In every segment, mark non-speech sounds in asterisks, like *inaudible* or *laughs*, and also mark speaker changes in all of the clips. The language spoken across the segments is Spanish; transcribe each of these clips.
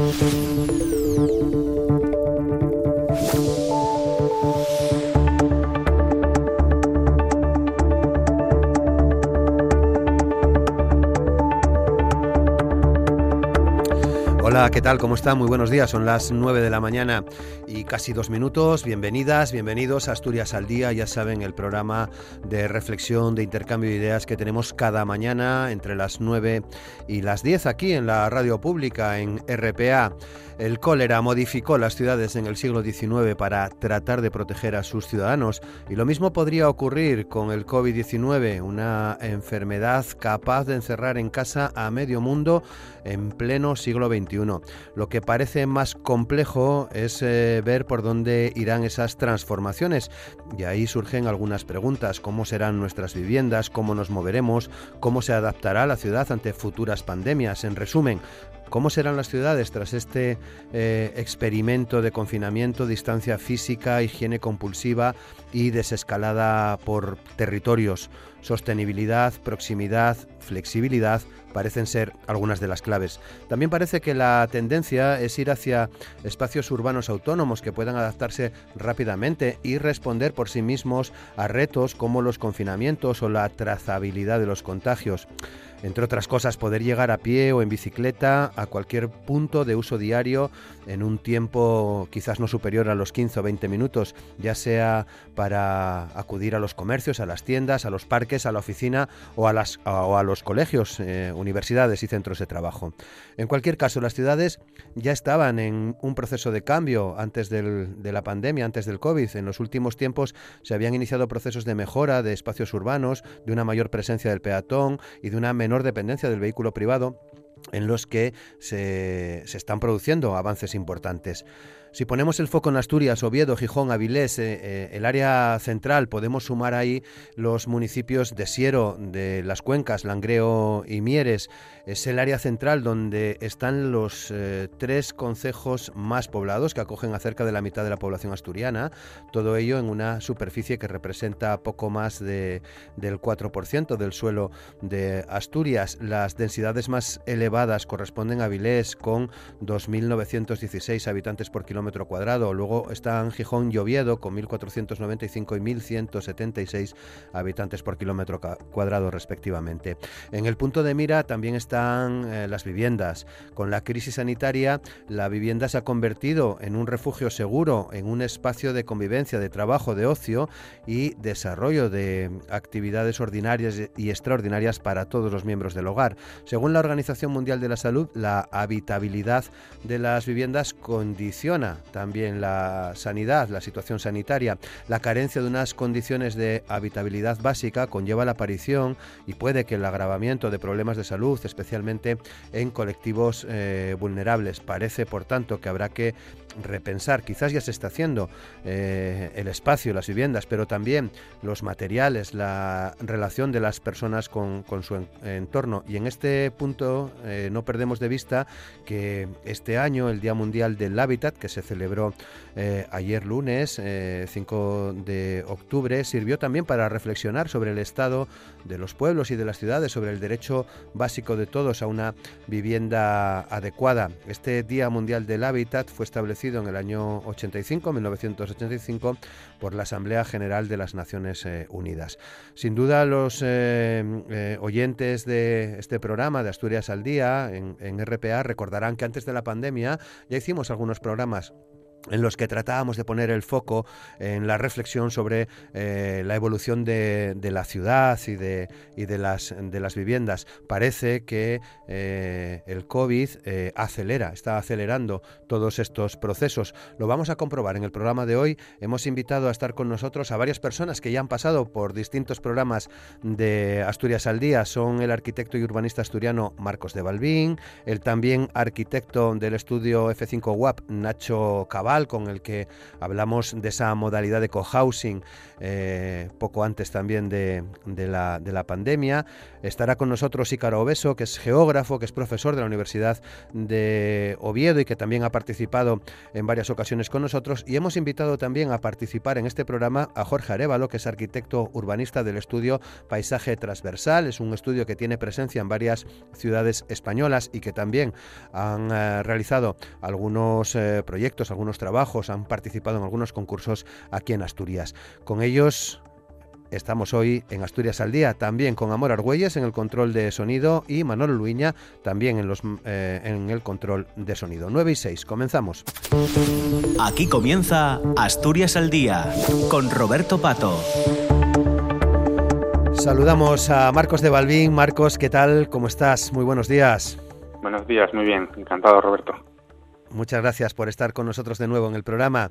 Speaker 1: Thank you. ¿Qué tal? ¿Cómo están? Muy buenos días. Son las 9 de la mañana y casi dos minutos. Bienvenidas, bienvenidos a Asturias al Día. Ya saben, el programa de reflexión, de intercambio de ideas que tenemos cada mañana entre las 9 y las 10 aquí en la radio pública, en RPA. El cólera modificó las ciudades en el siglo XIX para tratar de proteger a sus ciudadanos y lo mismo podría ocurrir con el COVID-19, una enfermedad capaz de encerrar en casa a medio mundo en pleno siglo XXI. Lo que parece más complejo es eh, ver por dónde irán esas transformaciones y ahí surgen algunas preguntas, cómo serán nuestras viviendas, cómo nos moveremos, cómo se adaptará la ciudad ante futuras pandemias. En resumen, ¿Cómo serán las ciudades tras este eh, experimento de confinamiento, distancia física, higiene compulsiva y desescalada por territorios? Sostenibilidad, proximidad, flexibilidad parecen ser algunas de las claves. También parece que la tendencia es ir hacia espacios urbanos autónomos que puedan adaptarse rápidamente y responder por sí mismos a retos como los confinamientos o la trazabilidad de los contagios entre otras cosas, poder llegar a pie o en bicicleta a cualquier punto de uso diario en un tiempo quizás no superior a los 15 o 20 minutos, ya sea para acudir a los comercios, a las tiendas, a los parques, a la oficina o a, los colegios, eh, universidades y centros de trabajo. En cualquier caso, las ciudades ya estaban en un proceso de cambio antes de la pandemia, antes del COVID. En los últimos tiempos se habían iniciado procesos de mejora de espacios urbanos, de una mayor presencia del peatón y de una menor dependencia del vehículo privado en los que se, están produciendo avances importantes. Si ponemos el foco en Asturias, Oviedo, Gijón, Avilés, eh, eh, el área central, podemos sumar ahí los municipios de Siero, de las Cuencas, Langreo y Mieres. Es el área central donde están los eh, tres concejos más poblados que acogen a cerca de la mitad de la población asturiana. Todo ello en una superficie que representa poco más de, del 4% del suelo de Asturias. Las densidades más elevadas corresponden a Avilés con 2.916 habitantes por kilómetro cuadrado. Luego están Gijón y Oviedo con 1.495 y 1.176 habitantes por kilómetro cuadrado respectivamente. En el punto de mira también están eh, las viviendas. Con la crisis sanitaria, la vivienda se ha convertido en un refugio seguro, en un espacio de convivencia, de trabajo, de ocio y desarrollo de actividades ordinarias y extraordinarias para todos los miembros del hogar. Según la Organización Mundial de la Salud, la habitabilidad de las viviendas condiciona también la sanidad, la situación sanitaria. La carencia de unas condiciones de habitabilidad básica conlleva la aparición y puede que el agravamiento de problemas de salud, especialmente en colectivos eh, vulnerables. Parece, por tanto, que habrá que repensar, quizás ya se está haciendo, eh, el espacio, las viviendas, pero también los materiales, la relación de las personas con, su entorno. Y en este punto eh, no perdemos de vista que este año, el Día Mundial del Hábitat, que se celebró eh, ayer lunes, 5 de octubre, sirvió también para reflexionar sobre el estado de los pueblos y de las ciudades, sobre el derecho básico de todos a una vivienda adecuada. Este Día Mundial del Hábitat fue establecido en el año 85, 1985, por la Asamblea General de las Naciones eh, Unidas. Sin duda, los eh, eh, oyentes de este programa de Asturias al Día en, en RPA recordarán que antes de la pandemia ya hicimos algunos programas en los que tratábamos de poner el foco en la reflexión sobre eh, la evolución de, la ciudad y de, y de, las, de las viviendas. Parece que eh, el COVID eh, acelera, está acelerando todos estos procesos. Lo vamos a comprobar en el programa de hoy. Hemos invitado a estar con nosotros a varias personas que ya han pasado por distintos programas de Asturias al Día. Son el arquitecto y urbanista asturiano Marcos de Balbín, el también arquitecto del estudio F5 WAP Nacho Cabal, Con el que hablamos de esa modalidad de cohousing poco antes también de, la, de, la, pandemia. Estará con nosotros Ícaro Obeso, que es geógrafo, que es profesor de la Universidad de Oviedo y que también ha participado en varias ocasiones con nosotros. Y hemos invitado también a participar en este programa a Jorge Arevalo, que es arquitecto urbanista del estudio Paisaje Transversal. Es un estudio que tiene presencia en varias ciudades españolas y que también han eh, realizado algunos eh, proyectos, algunos trabajos, han participado en algunos concursos aquí en Asturias. Con ellos Estamos hoy en Asturias al Día, también con Amor Argüelles en el control de sonido y Manolo Luiña también en, los, eh, en el control de sonido. 9 y 6, comenzamos.
Speaker 2: Aquí comienza Asturias al Día con Roberto Pato.
Speaker 1: Saludamos a Marcos de Balbín. Marcos, ¿qué tal? ¿Cómo estás? Muy buenos días.
Speaker 3: Buenos días, muy bien. Encantado, Roberto.
Speaker 1: Muchas gracias por estar con nosotros de nuevo en el programa.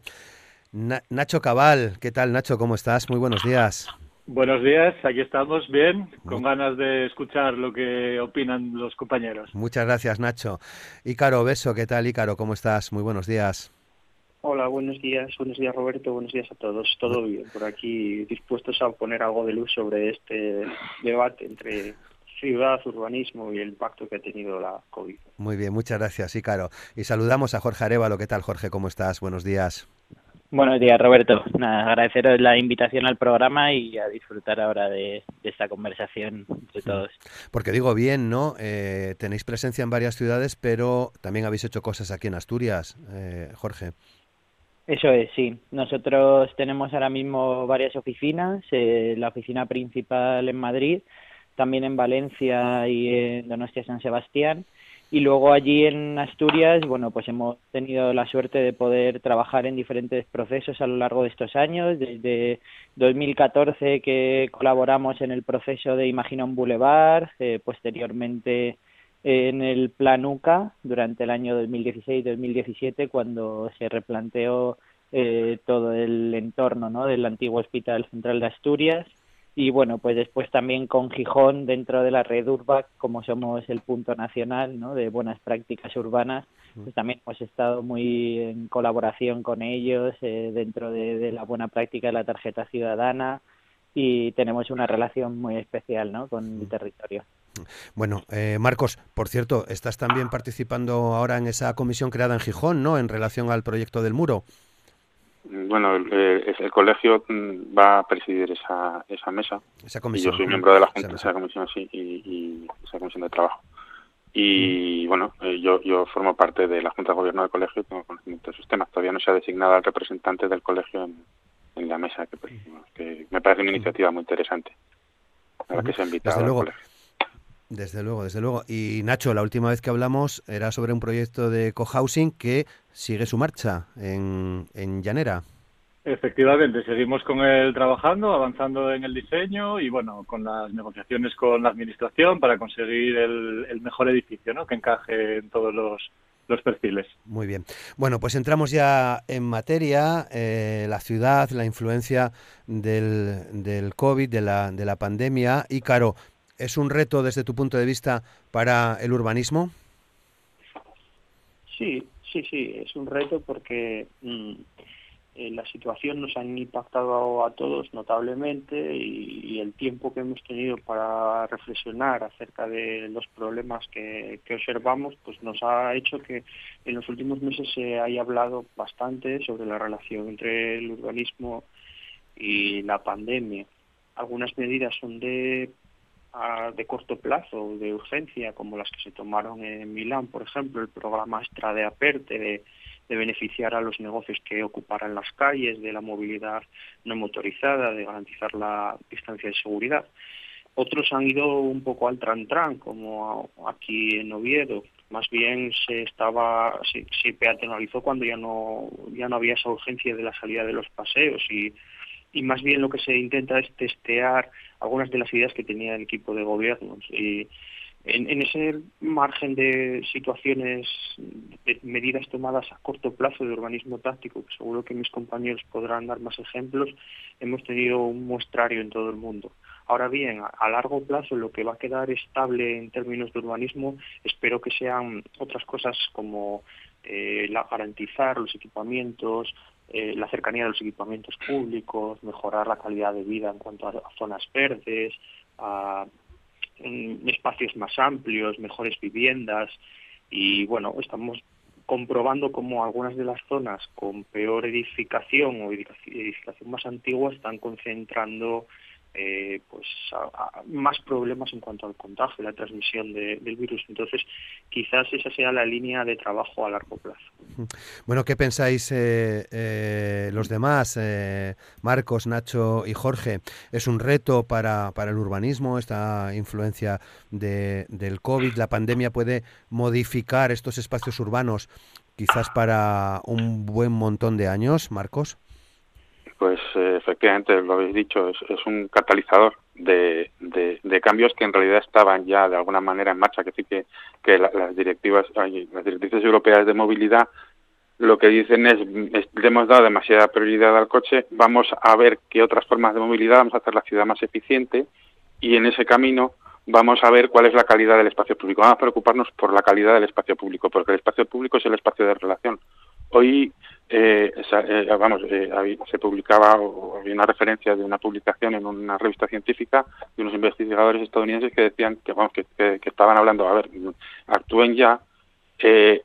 Speaker 1: Nacho Cabal, ¿qué tal Nacho? ¿Cómo estás? Muy buenos días.
Speaker 4: Buenos días, aquí estamos bien, con ganas de escuchar lo que opinan los compañeros.
Speaker 1: Muchas gracias, Nacho. Ícaro, beso, ¿qué tal, Ícaro? ¿Cómo estás? Muy buenos días.
Speaker 5: Hola, buenos días, buenos días Roberto, buenos días a todos. Todo bien por aquí, dispuestos a poner algo de luz sobre este debate entre ciudad, urbanismo y el impacto que ha tenido la COVID.
Speaker 1: Muy bien, muchas gracias, Ícaro. Y saludamos a Jorge Arevalo. ¿Qué tal, Jorge? ¿Cómo estás? Buenos días.
Speaker 6: Buenos días, Roberto. agradeceros la invitación al programa y a disfrutar ahora de, esta conversación entre todos.
Speaker 1: Porque digo bien, ¿no? Eh, tenéis presencia en varias ciudades, pero también habéis hecho cosas aquí en Asturias, eh, Jorge.
Speaker 6: Eso es, sí. Nosotros tenemos ahora mismo varias oficinas, eh, la oficina principal en Madrid, también en Valencia y en Donostia San Sebastián y luego allí en Asturias, bueno, pues hemos tenido la suerte de poder trabajar en diferentes procesos a lo largo de estos años, desde 2014 que colaboramos en el proceso de Imagina un Boulevard, eh, posteriormente en el Plan UCA durante el año 2016-2017 cuando se replanteó eh, todo el entorno ¿no? del antiguo Hospital Central de Asturias y bueno, pues después también con Gijón dentro de la red URBAC, como somos el punto nacional ¿no? de buenas prácticas urbanas, pues también hemos estado muy en colaboración con ellos eh, dentro de, la buena práctica de la tarjeta ciudadana y tenemos una relación muy especial ¿no? con el territorio.
Speaker 1: Bueno, eh, Marcos, por cierto, estás también participando ahora en esa comisión creada en Gijón, ¿no? En relación al proyecto del muro.
Speaker 3: Bueno, el, el, colegio mm, va a presidir esa, esa mesa.
Speaker 1: Esa comisión.
Speaker 3: Y yo soy miembro de la Junta, esa, comisión, sí, y, esa comisión de trabajo. Y mm. bueno, eh, yo, yo formo parte de la Junta de Gobierno del colegio y tengo conocimiento de esos temas. Todavía no se ha designado al representante del colegio en, la mesa, que, que, me parece una mm. iniciativa muy interesante a la que se ha invitado al colegio.
Speaker 1: Desde luego, desde luego. Y Nacho, la última vez que hablamos era sobre un proyecto de cohousing que sigue su marcha en, en Llanera.
Speaker 4: Efectivamente, seguimos con él trabajando, avanzando en el diseño y bueno, con las negociaciones con la administración para conseguir el, mejor edificio, ¿no? Que encaje en todos los, los perfiles.
Speaker 1: Muy bien. Bueno, pues entramos ya en materia, eh, la ciudad, la influencia del, del COVID, de la, de la pandemia. Y, Caro, ¿Es un reto desde tu punto de vista para el urbanismo?
Speaker 5: Sí, sí, sí, es un reto porque mm, eh, la situación nos ha impactado a todos notablemente y, el tiempo que hemos tenido para reflexionar acerca de los problemas que, que, observamos pues nos ha hecho que en los últimos meses se haya hablado bastante sobre la relación entre el urbanismo y la pandemia. Algunas medidas son de de corto plazo, de urgencia, como las que se tomaron en Milán, por ejemplo, el programa extra de Aperte, de, beneficiar a los negocios que ocuparan las calles, de la movilidad no motorizada, de garantizar la distancia de seguridad. Otros han ido un poco al tran-tran, como aquí en Oviedo. Más bien se estaba, se, se peatonalizó cuando ya no, ya no había esa urgencia de la salida de los paseos y y más bien lo que se intenta es testear algunas de las ideas que tenía el equipo de gobierno. Y en, ese margen de situaciones, de medidas tomadas a corto plazo de urbanismo táctico, que seguro que mis compañeros podrán dar más ejemplos, hemos tenido un muestrario en todo el mundo. Ahora bien, a largo plazo lo que va a quedar estable en términos de urbanismo espero que sean otras cosas como eh, la, garantizar los equipamientos, eh, la cercanía de los equipamientos públicos, mejorar la calidad de vida en cuanto a, zonas verdes, a espacios más amplios, mejores viviendas. Y bueno, estamos comprobando cómo algunas de las zonas con peor edificación o edificación más antigua están concentrando eh, pues más problemas en cuanto al contagio, la transmisión del virus. Entonces, quizás esa sea la línea de trabajo a largo plazo.
Speaker 1: Bueno, ¿qué pensáis eh, eh, los demás, Marcos, Nacho y Jorge? ¿Es un reto para, para el urbanismo esta influencia de, del COVID? ¿La pandemia puede modificar estos espacios urbanos quizás para un buen montón de años, Marcos?
Speaker 3: Pues eh, efectivamente lo habéis dicho, es, un catalizador de, de, cambios que en realidad estaban ya de alguna manera en marcha, que sí que, que las directivas, las directrices europeas de movilidad lo que dicen es, le hemos dado demasiada prioridad al coche, vamos a ver qué otras formas de movilidad, vamos a hacer la ciudad más eficiente y en ese camino vamos a ver cuál es la calidad del espacio público. Vamos a preocuparnos por la calidad del espacio público, porque el espacio público es el espacio de relación. Hoy eh, eh, vamos, eh, se publicaba había una referencia de una publicación en una revista científica de unos investigadores estadounidenses que decían que, vamos, que, estaban hablando, a ver, actúen ya, eh,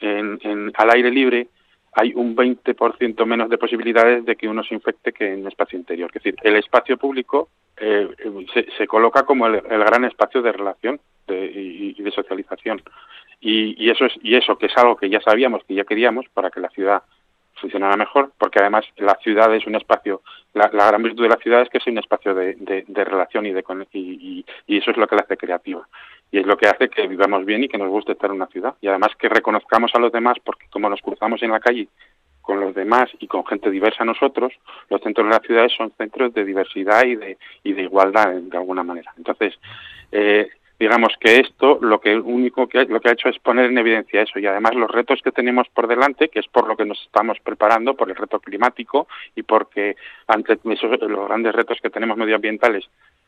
Speaker 3: en, al aire libre hay un 20% menos de posibilidades de que uno se infecte que en espacio interior. Es decir, el espacio público se, se, coloca como el, gran espacio de relación y, y, de socialización. Y, y, eso es y eso que es algo que ya sabíamos que ya queríamos para que la ciudad funcionará mejor, porque además la ciudad es un espacio, la, gran virtud de la ciudad es que es un espacio de, de, relación y, de, y, y, eso es lo que la hace creativa. Y es lo que hace que vivamos bien y que nos guste estar en una ciudad. Y además que reconozcamos a los demás, porque como nos cruzamos en la calle con los demás y con gente diversa nosotros, los centros de las ciudades son centros de diversidad y de, y de igualdad de alguna manera. Entonces, eh, digamos que esto lo que único que lo que ha hecho es poner en evidencia eso. Y además los retos que tenemos por delante que es por lo que nos estamos preparando por el reto climático y porque ante esos, los grandes retos que tenemos medioambientales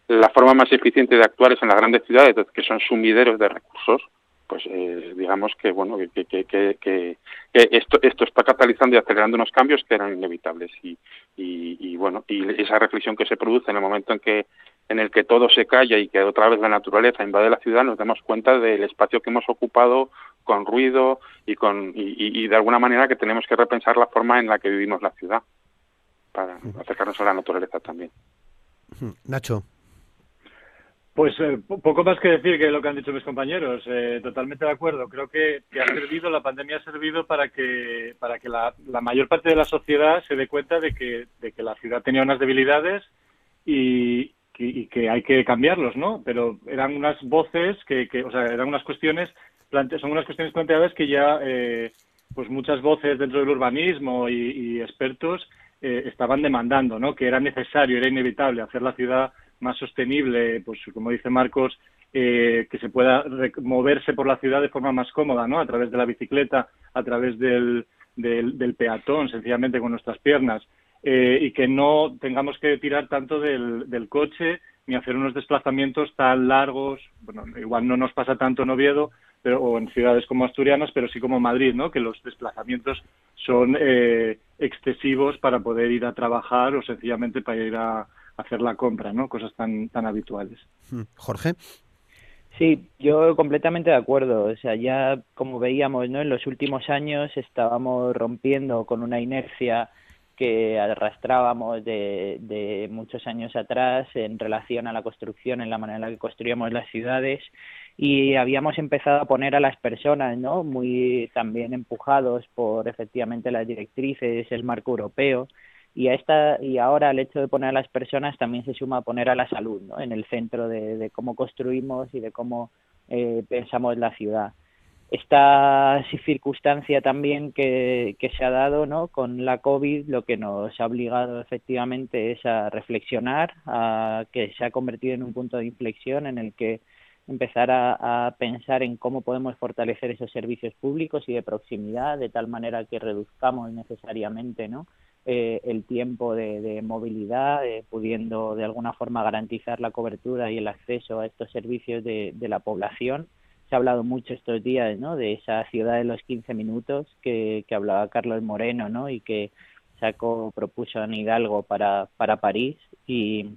Speaker 3: la forma más eficiente de actuar es en las grandes ciudades que son sumideros de recursos pues eh, digamos que bueno que, que, que, que, esto esto está catalizando y acelerando unos cambios que eran inevitables. Y, y, y bueno y esa reflexión que se produce en el momento en que en el que todo se calla y que otra vez la naturaleza invade la ciudad, nos damos cuenta del espacio que hemos ocupado con ruido y, con, y, de alguna manera que tenemos que repensar la forma en la que vivimos la ciudad para acercarnos a la naturaleza también.
Speaker 1: Nacho.
Speaker 4: Pues eh, poco más que decir que lo que han dicho mis compañeros. Eh, totalmente de acuerdo. Creo que, ha servido, la pandemia ha servido para que, para que la, la, mayor parte de la sociedad se dé cuenta de que, de que la ciudad tenía unas debilidades y, y, que hay que cambiarlos, ¿no? Pero eran unas voces que, que o sea, eran unas cuestiones, son unas cuestiones planteadas que ya, eh, pues muchas voces dentro del urbanismo y, expertos eh, estaban demandando, ¿no? Que era necesario, era inevitable hacer la ciudad más sostenible, pues como dice Marcos, eh, que se pueda moverse por la ciudad de forma más cómoda, ¿no? A través de la bicicleta, a través del, del peatón, sencillamente con nuestras piernas. Eh, y que no tengamos que tirar tanto del, del, coche ni hacer unos desplazamientos tan largos. Bueno, igual no nos pasa tanto en Oviedo pero, o en ciudades como Asturianas, pero sí como Madrid, ¿no? Que los desplazamientos son eh, excesivos para poder ir a trabajar o sencillamente para ir a, hacer la compra, ¿no? Cosas tan, tan habituales.
Speaker 1: Hmm. Jorge.
Speaker 6: Sí, yo completamente de acuerdo. O sea, ya como veíamos, ¿no? En los últimos años estábamos rompiendo con una inercia que arrastrábamos de, de, muchos años atrás en relación a la construcción, en la manera en la que construíamos las ciudades y habíamos empezado a poner a las personas, ¿no? Muy también empujados por efectivamente las directrices, el marco europeo y a esta y ahora el hecho de poner a las personas también se suma a poner a la salud, ¿no? En el centro de, de cómo construimos y de cómo eh, pensamos la ciudad esta circunstancia también que, que, se ha dado ¿no? con la COVID lo que nos ha obligado efectivamente es a reflexionar, a que se ha convertido en un punto de inflexión en el que empezar a, pensar en cómo podemos fortalecer esos servicios públicos y de proximidad de tal manera que reduzcamos necesariamente ¿no? eh, el tiempo de, de movilidad, eh, pudiendo de alguna forma garantizar la cobertura y el acceso a estos servicios de, de la población se ha hablado mucho estos días, ¿no? De esa ciudad de los 15 minutos que, hablaba Carlos Moreno, ¿no? Y que sacó, propuso en Hidalgo para, para París y,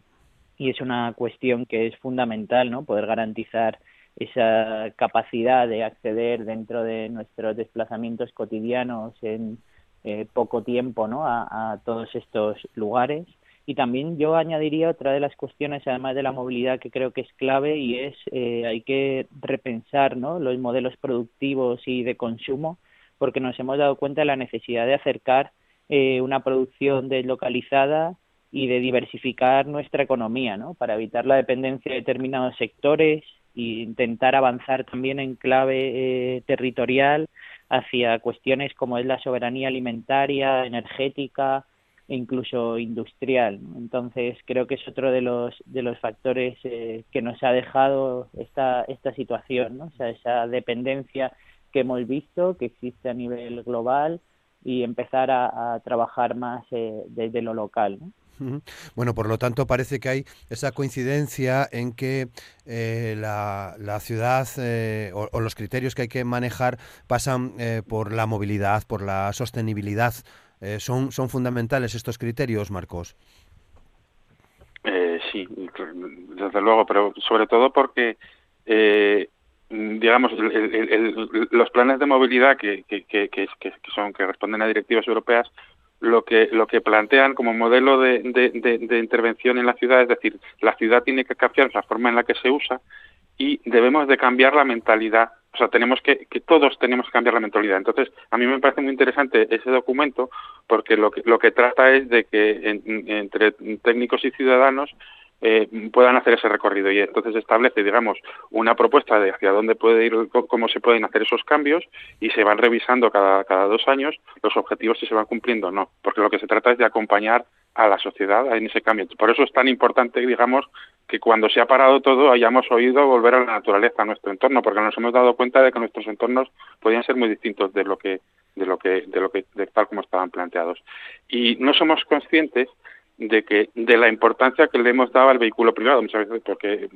Speaker 6: y es una cuestión que es fundamental, ¿no? Poder garantizar esa capacidad de acceder dentro de nuestros desplazamientos cotidianos en eh, poco tiempo, ¿no? A, a todos estos lugares y también yo añadiría otra de las cuestiones, además de la movilidad, que creo que es clave y es eh, hay que repensar los modelos productivos y de consumo, porque nos hemos dado cuenta de la necesidad de acercar eh, una producción deslocalizada y de diversificar nuestra economía, ¿no? Para evitar la dependencia de determinados sectores e intentar avanzar también en clave eh, territorial hacia cuestiones como es la soberanía alimentaria, energética, e incluso industrial. Entonces creo que es otro de los de los factores eh, que nos ha dejado esta esta situación, o sea, esa dependencia que hemos visto que existe a nivel global y empezar a, trabajar más eh, desde lo local.
Speaker 1: Bueno, por lo tanto parece que hay esa coincidencia en que eh, la, la, ciudad o, o, los criterios que hay que manejar pasan por la movilidad, por la sostenibilidad eh, ¿son, ¿Son fundamentales estos criterios, Marcos?
Speaker 3: Eh, sí, desde luego, pero sobre todo porque, eh, digamos, los planes de movilidad que, que, que, son que responden a directivas europeas lo que lo que plantean como modelo de, de, de, intervención en la ciudad es decir la ciudad tiene que cambiar la forma en la que se usa y debemos de cambiar la mentalidad o sea, tenemos que, que todos tenemos que cambiar la mentalidad. Entonces, a mí me parece muy interesante ese documento porque lo que, lo que trata es de que entre técnicos y ciudadanos eh, puedan hacer ese recorrido y entonces establece, digamos, una propuesta de hacia dónde puede ir, cómo se pueden hacer esos cambios y se van revisando cada, cada dos años los objetivos si se van cumpliendo o no, porque lo que se trata es de acompañar a la sociedad en ese cambio. Por eso es tan importante, digamos, que cuando se ha parado todo hayamos oído volver a la naturaleza, a nuestro entorno, porque nos hemos dado cuenta de que nuestros entornos podían ser muy distintos de lo que de lo que de lo que de tal como estaban planteados. Y no somos conscientes de que de la importancia que le hemos dado al vehículo privado muchas veces porque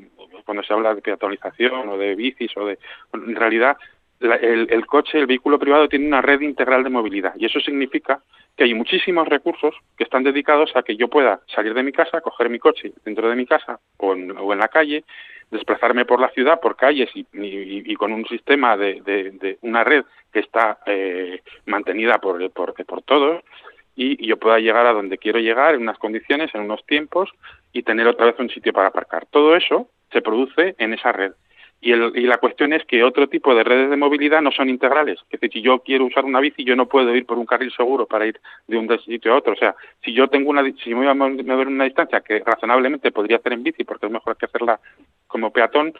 Speaker 3: cuando se habla de peatonalización o de bicis o de en realidad el, el, coche, el vehículo privado tiene una red integral de movilidad y eso significa que hay muchísimos recursos que están dedicados a que yo pueda salir de mi casa, coger mi coche dentro de mi casa o en, o en la calle, desplazarme por la ciudad, por calles y, y, con un sistema de, de, de, una red que está eh, mantenida por, por, por todos y yo pueda llegar a donde quiero llegar en unas condiciones, en unos tiempos y tener otra vez un sitio para aparcar. Todo eso se produce en esa red. Y, el, y, la cuestión es que otro tipo de redes de movilidad no son integrales. Es decir, si yo quiero usar una bici, yo no puedo ir por un carril seguro para ir de un sitio a otro. O sea, si yo tengo una, si me voy a mover una distancia que razonablemente podría hacer en bici, porque es mejor que hacerla como peatón,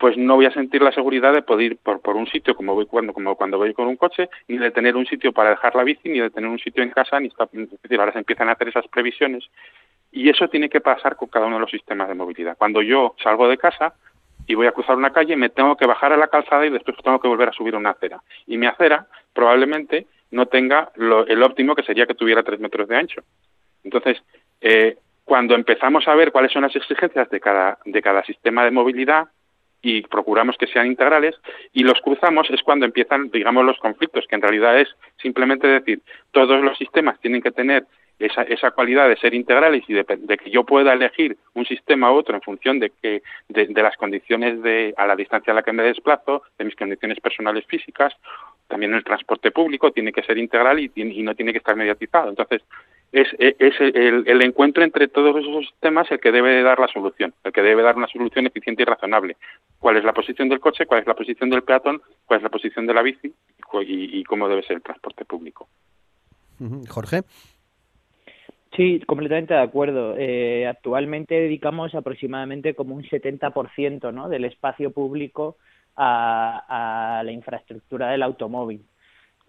Speaker 3: pues no voy a sentir la seguridad de poder ir por, por un sitio como voy cuando como cuando voy con un coche, ni de tener un sitio para dejar la bici, ni de tener un sitio en casa, ni está, ahora se empiezan a hacer esas previsiones y eso tiene que pasar con cada uno de los sistemas de movilidad. Cuando yo salgo de casa y voy a cruzar una calle, me tengo que bajar a la calzada y después tengo que volver a subir una acera. Y mi acera probablemente no tenga lo, el óptimo que sería que tuviera tres metros de ancho. Entonces, eh, cuando empezamos a ver cuáles son las exigencias de cada, de cada sistema de movilidad, y procuramos que sean integrales y los cruzamos es cuando empiezan, digamos, los conflictos, que en realidad es simplemente decir, todos los sistemas tienen que tener esa, esa cualidad de ser integrales y de, de, que yo pueda elegir un sistema u otro en función de que de, las condiciones de a la distancia a la que me desplazo, de mis condiciones personales físicas, también el transporte público tiene que ser integral y, y no tiene que estar mediatizado. Entonces, es, es el, el, encuentro entre todos esos sistemas el que debe dar la solución, el que debe dar una solución eficiente y razonable. ¿Cuál es la posición del coche? ¿Cuál es la posición del peatón? ¿Cuál es la posición de la bici? Y, y cómo debe ser el transporte público.
Speaker 1: Jorge.
Speaker 6: Sí, completamente de acuerdo. Eh, actualmente dedicamos aproximadamente como un 70% ¿no? del espacio público a, a la infraestructura del automóvil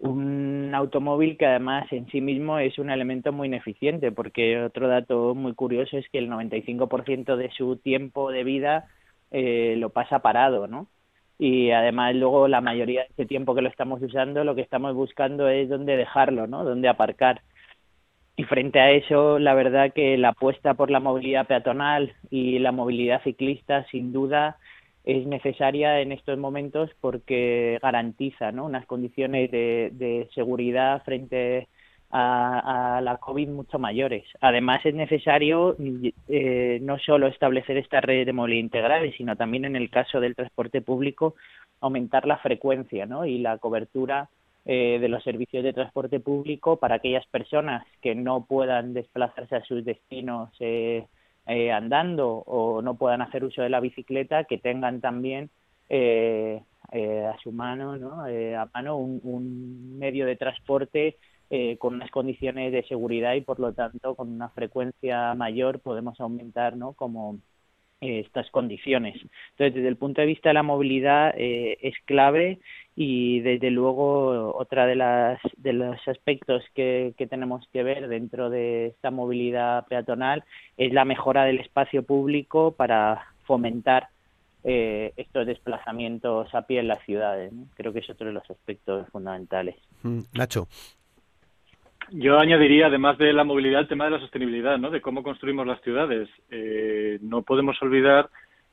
Speaker 6: un automóvil que además en sí mismo es un elemento muy ineficiente, porque otro dato muy curioso es que el 95% de su tiempo de vida eh, lo pasa parado, ¿no? Y además luego la mayoría de ese tiempo que lo estamos usando, lo que estamos buscando es dónde dejarlo, ¿no? Dónde aparcar. Y frente a eso, la verdad que la apuesta por la movilidad peatonal y la movilidad ciclista, sin duda, es necesaria en estos momentos porque garantiza ¿no? unas condiciones de, seguridad frente a, la COVID mucho mayores. Además, es necesario eh, no solo establecer esta red de movilidad integral, sino también en el caso del transporte público aumentar la frecuencia ¿no? y la cobertura eh, de los servicios de transporte público para aquellas personas que no puedan desplazarse a sus destinos eh, eh, andando o no puedan hacer uso de la bicicleta, que tengan también eh, eh, a su mano, ¿no? a mano un, un, medio de transporte con unas condiciones de seguridad y por lo tanto con una frecuencia mayor podemos aumentar ¿no? como estas condiciones. Entonces, desde el punto de vista de la movilidad es clave y desde luego otra de las de los aspectos que, que, tenemos que ver dentro de esta movilidad peatonal es la mejora del espacio público para fomentar eh, estos desplazamientos a pie en las ciudades. Creo que es otro de los aspectos fundamentales.
Speaker 1: Mm, Nacho.
Speaker 4: Yo añadiría, además de la movilidad, el tema de la sostenibilidad, ¿no? De cómo construimos las ciudades. Eh, no podemos olvidar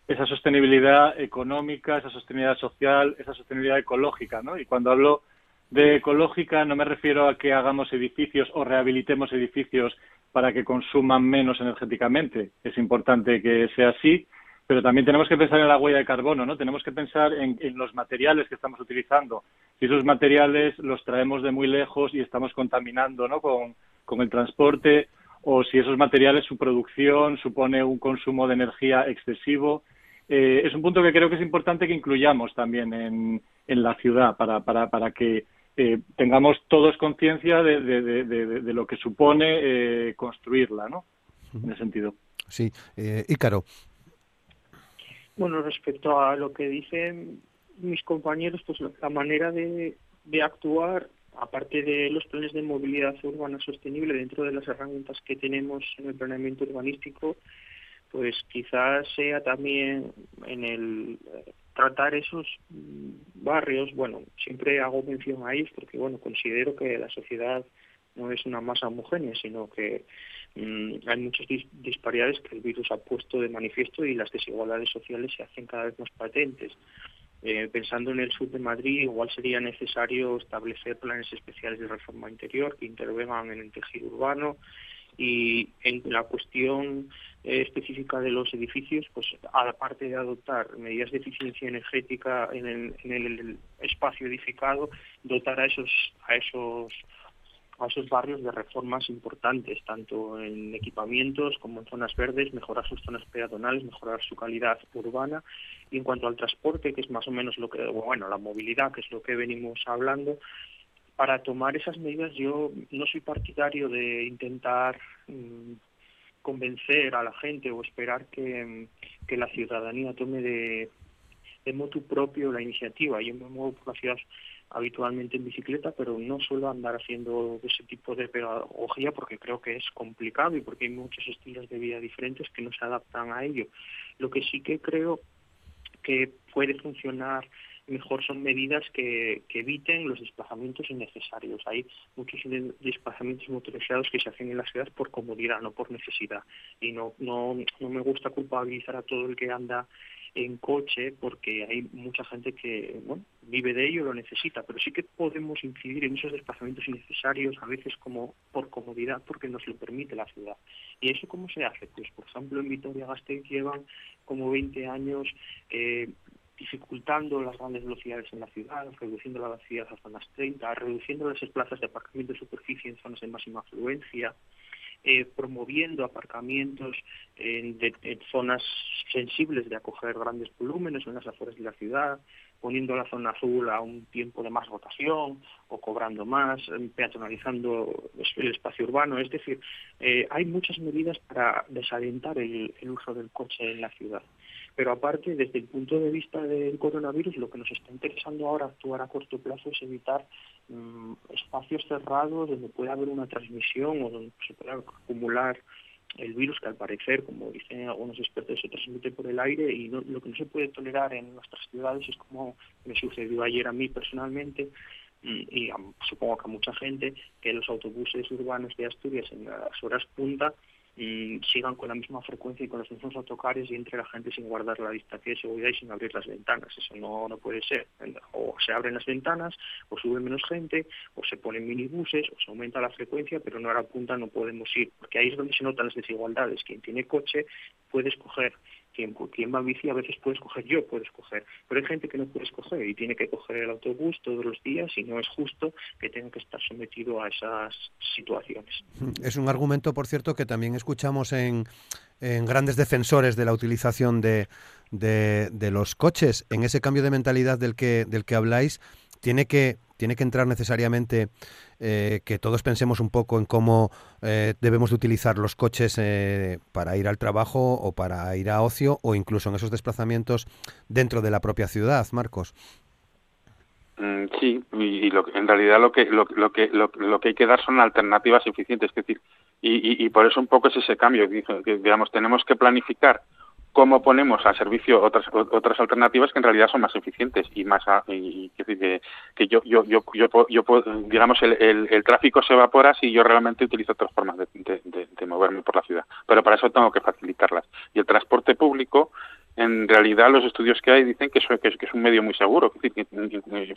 Speaker 4: esa sostenibilidad económica, esa sostenibilidad social, esa sostenibilidad ecológica, ¿no? Y cuando hablo de ecológica no me refiero a que hagamos edificios o rehabilitemos edificios para que consuman menos energéticamente. Es importante que sea así, pero también tenemos que pensar en la huella de carbono, ¿no? Tenemos que pensar en, en, los materiales que estamos utilizando. Si esos materiales los traemos de muy lejos y estamos contaminando, ¿no? Con, con el transporte, o si esos materiales, su producción supone un consumo de energía excesivo eh, es un punto que creo que es importante que incluyamos también en, en la ciudad para, para, para que eh, tengamos todos conciencia de, de, de, de, lo que supone eh, construirla, ¿no? En ese sentido.
Speaker 1: Sí, eh, Ícaro.
Speaker 5: Bueno, respecto a lo que dicen mis compañeros, pues la manera de, de actuar, aparte de los planes de movilidad urbana sostenible dentro de las herramientas que tenemos en el planeamiento urbanístico, pues quizás sea también en el eh, tratar esos mm, barrios, bueno, siempre hago mención a ellos porque, bueno, considero que la sociedad no es una masa homogénea, sino que hay muchas dis disparidades que el virus ha puesto de manifiesto y las desigualdades sociales se hacen cada vez más patentes. Eh, pensando en el sur de Madrid, igual sería necesario establecer planes especiales de reforma interior que intervengan en el tejido urbano, y en la cuestión eh, específica de los edificios, pues aparte de adoptar medidas de eficiencia energética en el, en el espacio edificado, dotar a esos a esos a esos barrios de reformas importantes, tanto en equipamientos como en zonas verdes, mejorar sus zonas peatonales, mejorar su calidad urbana. Y en cuanto al transporte, que es más o menos lo que, bueno, la movilidad, que es lo que venimos hablando, para tomar esas medidas yo no soy partidario de intentar mmm, convencer a la gente o esperar que, que la ciudadanía tome de, de motu propio la iniciativa. Yo me muevo por la ciudad habitualmente en bicicleta, pero no suelo andar haciendo ese tipo de pedagogía porque creo que es complicado y porque hay muchos estilos de vida diferentes que no se adaptan a ello. Lo que sí que creo que puede funcionar mejor son medidas que, que, eviten los desplazamientos innecesarios. Hay muchos desplazamientos motorizados que se hacen en la ciudad por comodidad, no por necesidad. Y no, no, no me gusta culpabilizar a todo el que anda en coche porque hay mucha gente que bueno, vive de ello lo necesita, pero sí que podemos incidir en esos desplazamientos innecesarios, a veces como por comodidad, porque nos lo permite la ciudad. ¿Y eso cómo se hace? Pues, por ejemplo, en Vitoria-Gasteiz llevan como 20 años eh, dificultando las grandes velocidades en la ciudad, reduciendo la velocidad a zonas 30, reduciendo las plazas de aparcamiento de superficie en zonas de máxima afluencia, eh, promoviendo aparcamientos en, de, en, zonas sensibles de acoger grandes volúmenes en las afueras de la ciudad, poniendo la zona azul a un tiempo de más rotación o cobrando más, peatonalizando el espacio urbano. Es decir, eh, hay muchas medidas para desalentar el, el uso del coche en la ciudad. Pero aparte, desde el punto de vista del coronavirus, lo que nos está interesando ahora actuar a corto plazo es evitar mmm, espacios cerrados donde pueda haber una transmisión o donde se pueda acumular el virus que al parecer, como dicen algunos expertos, se transmite por el aire y no, lo que no se puede tolerar en nuestras ciudades es como me sucedió ayer a mí personalmente y a, supongo que a mucha gente que los autobuses urbanos de Asturias en las horas punta sigan con la misma frecuencia y con los mismos autocares y entre la gente sin guardar la distancia de seguridad y sin abrir las ventanas. Eso no, no puede ser. O se abren las ventanas, o sube menos gente, o se ponen minibuses, o se aumenta la frecuencia, pero no a la punta no podemos ir, porque ahí es donde se notan las desigualdades. Quien tiene coche puede escoger quien, quien va en bici a veces puede escoger yo, puedo escoger, pero hay gente que no puede escoger y tiene que coger el autobús todos los días y no es justo que tenga que estar sometido a esas situaciones. *laughs*
Speaker 1: Es un argumento, por cierto, que también escuchamos en, en grandes defensores de la utilización de, de, de, los coches. En ese cambio de mentalidad del que, del que habláis, tiene que, tiene que entrar necesariamente eh, que todos pensemos un poco en cómo eh, debemos de utilizar los coches eh, para ir al trabajo o para ir a ocio o incluso en esos desplazamientos dentro de la propia ciudad, Marcos.
Speaker 3: Mm, sí, y lo, en realidad lo que lo, lo que lo, lo, que hay que dar son alternativas eficientes, es decir, y, y, y por eso un poco es ese cambio, digamos tenemos que planificar cómo ponemos a servicio otras otras alternativas que en realidad son más eficientes y más y, que, que yo yo yo yo, yo, digamos el, el, el, tráfico se evapora si yo realmente utilizo otras formas de moverme por la ciudad. Pero para eso tengo que facilitarlas. Y el transporte público en realidad los estudios que hay dicen que, eso, que, es, que es un medio muy seguro que, que,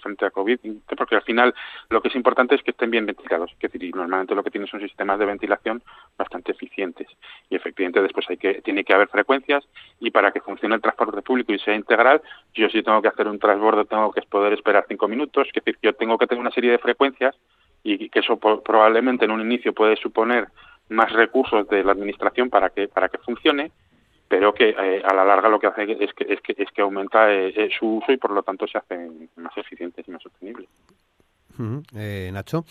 Speaker 3: frente a COVID, porque al final lo que es importante es que estén bien ventilados, que decir, normalmente lo que tiene son sistemas de ventilación bastante eficientes. Y efectivamente después hay que tiene que haber frecuencias y para que funcione el transporte público y sea integral, yo si tengo que hacer un transbordo tengo que poder esperar cinco minutos, que decir, yo tengo que tener una serie de frecuencias y que eso probablemente en un inicio puede suponer más recursos de la administración para que para que funcione pero que eh, a la larga lo que hace es que, es que, es que aumenta eh, su uso y por lo tanto se hacen más eficientes y más sostenibles.
Speaker 1: Uh -huh. eh, Nacho.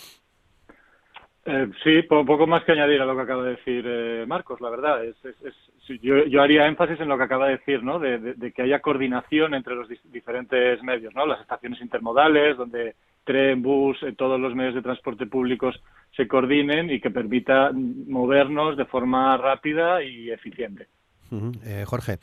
Speaker 4: Eh, sí, po poco más que añadir a lo que acaba de decir eh, Marcos, la verdad. Es, es, es, yo, yo, haría énfasis en lo que acaba de decir, ¿no? De, de, de que haya coordinación entre los diferentes medios, ¿no? Las estaciones intermodales, donde tren, bus, eh, todos los medios de transporte públicos se coordinen y que permita movernos de forma rápida y eficiente.
Speaker 1: Uh -huh. eh, Jorge.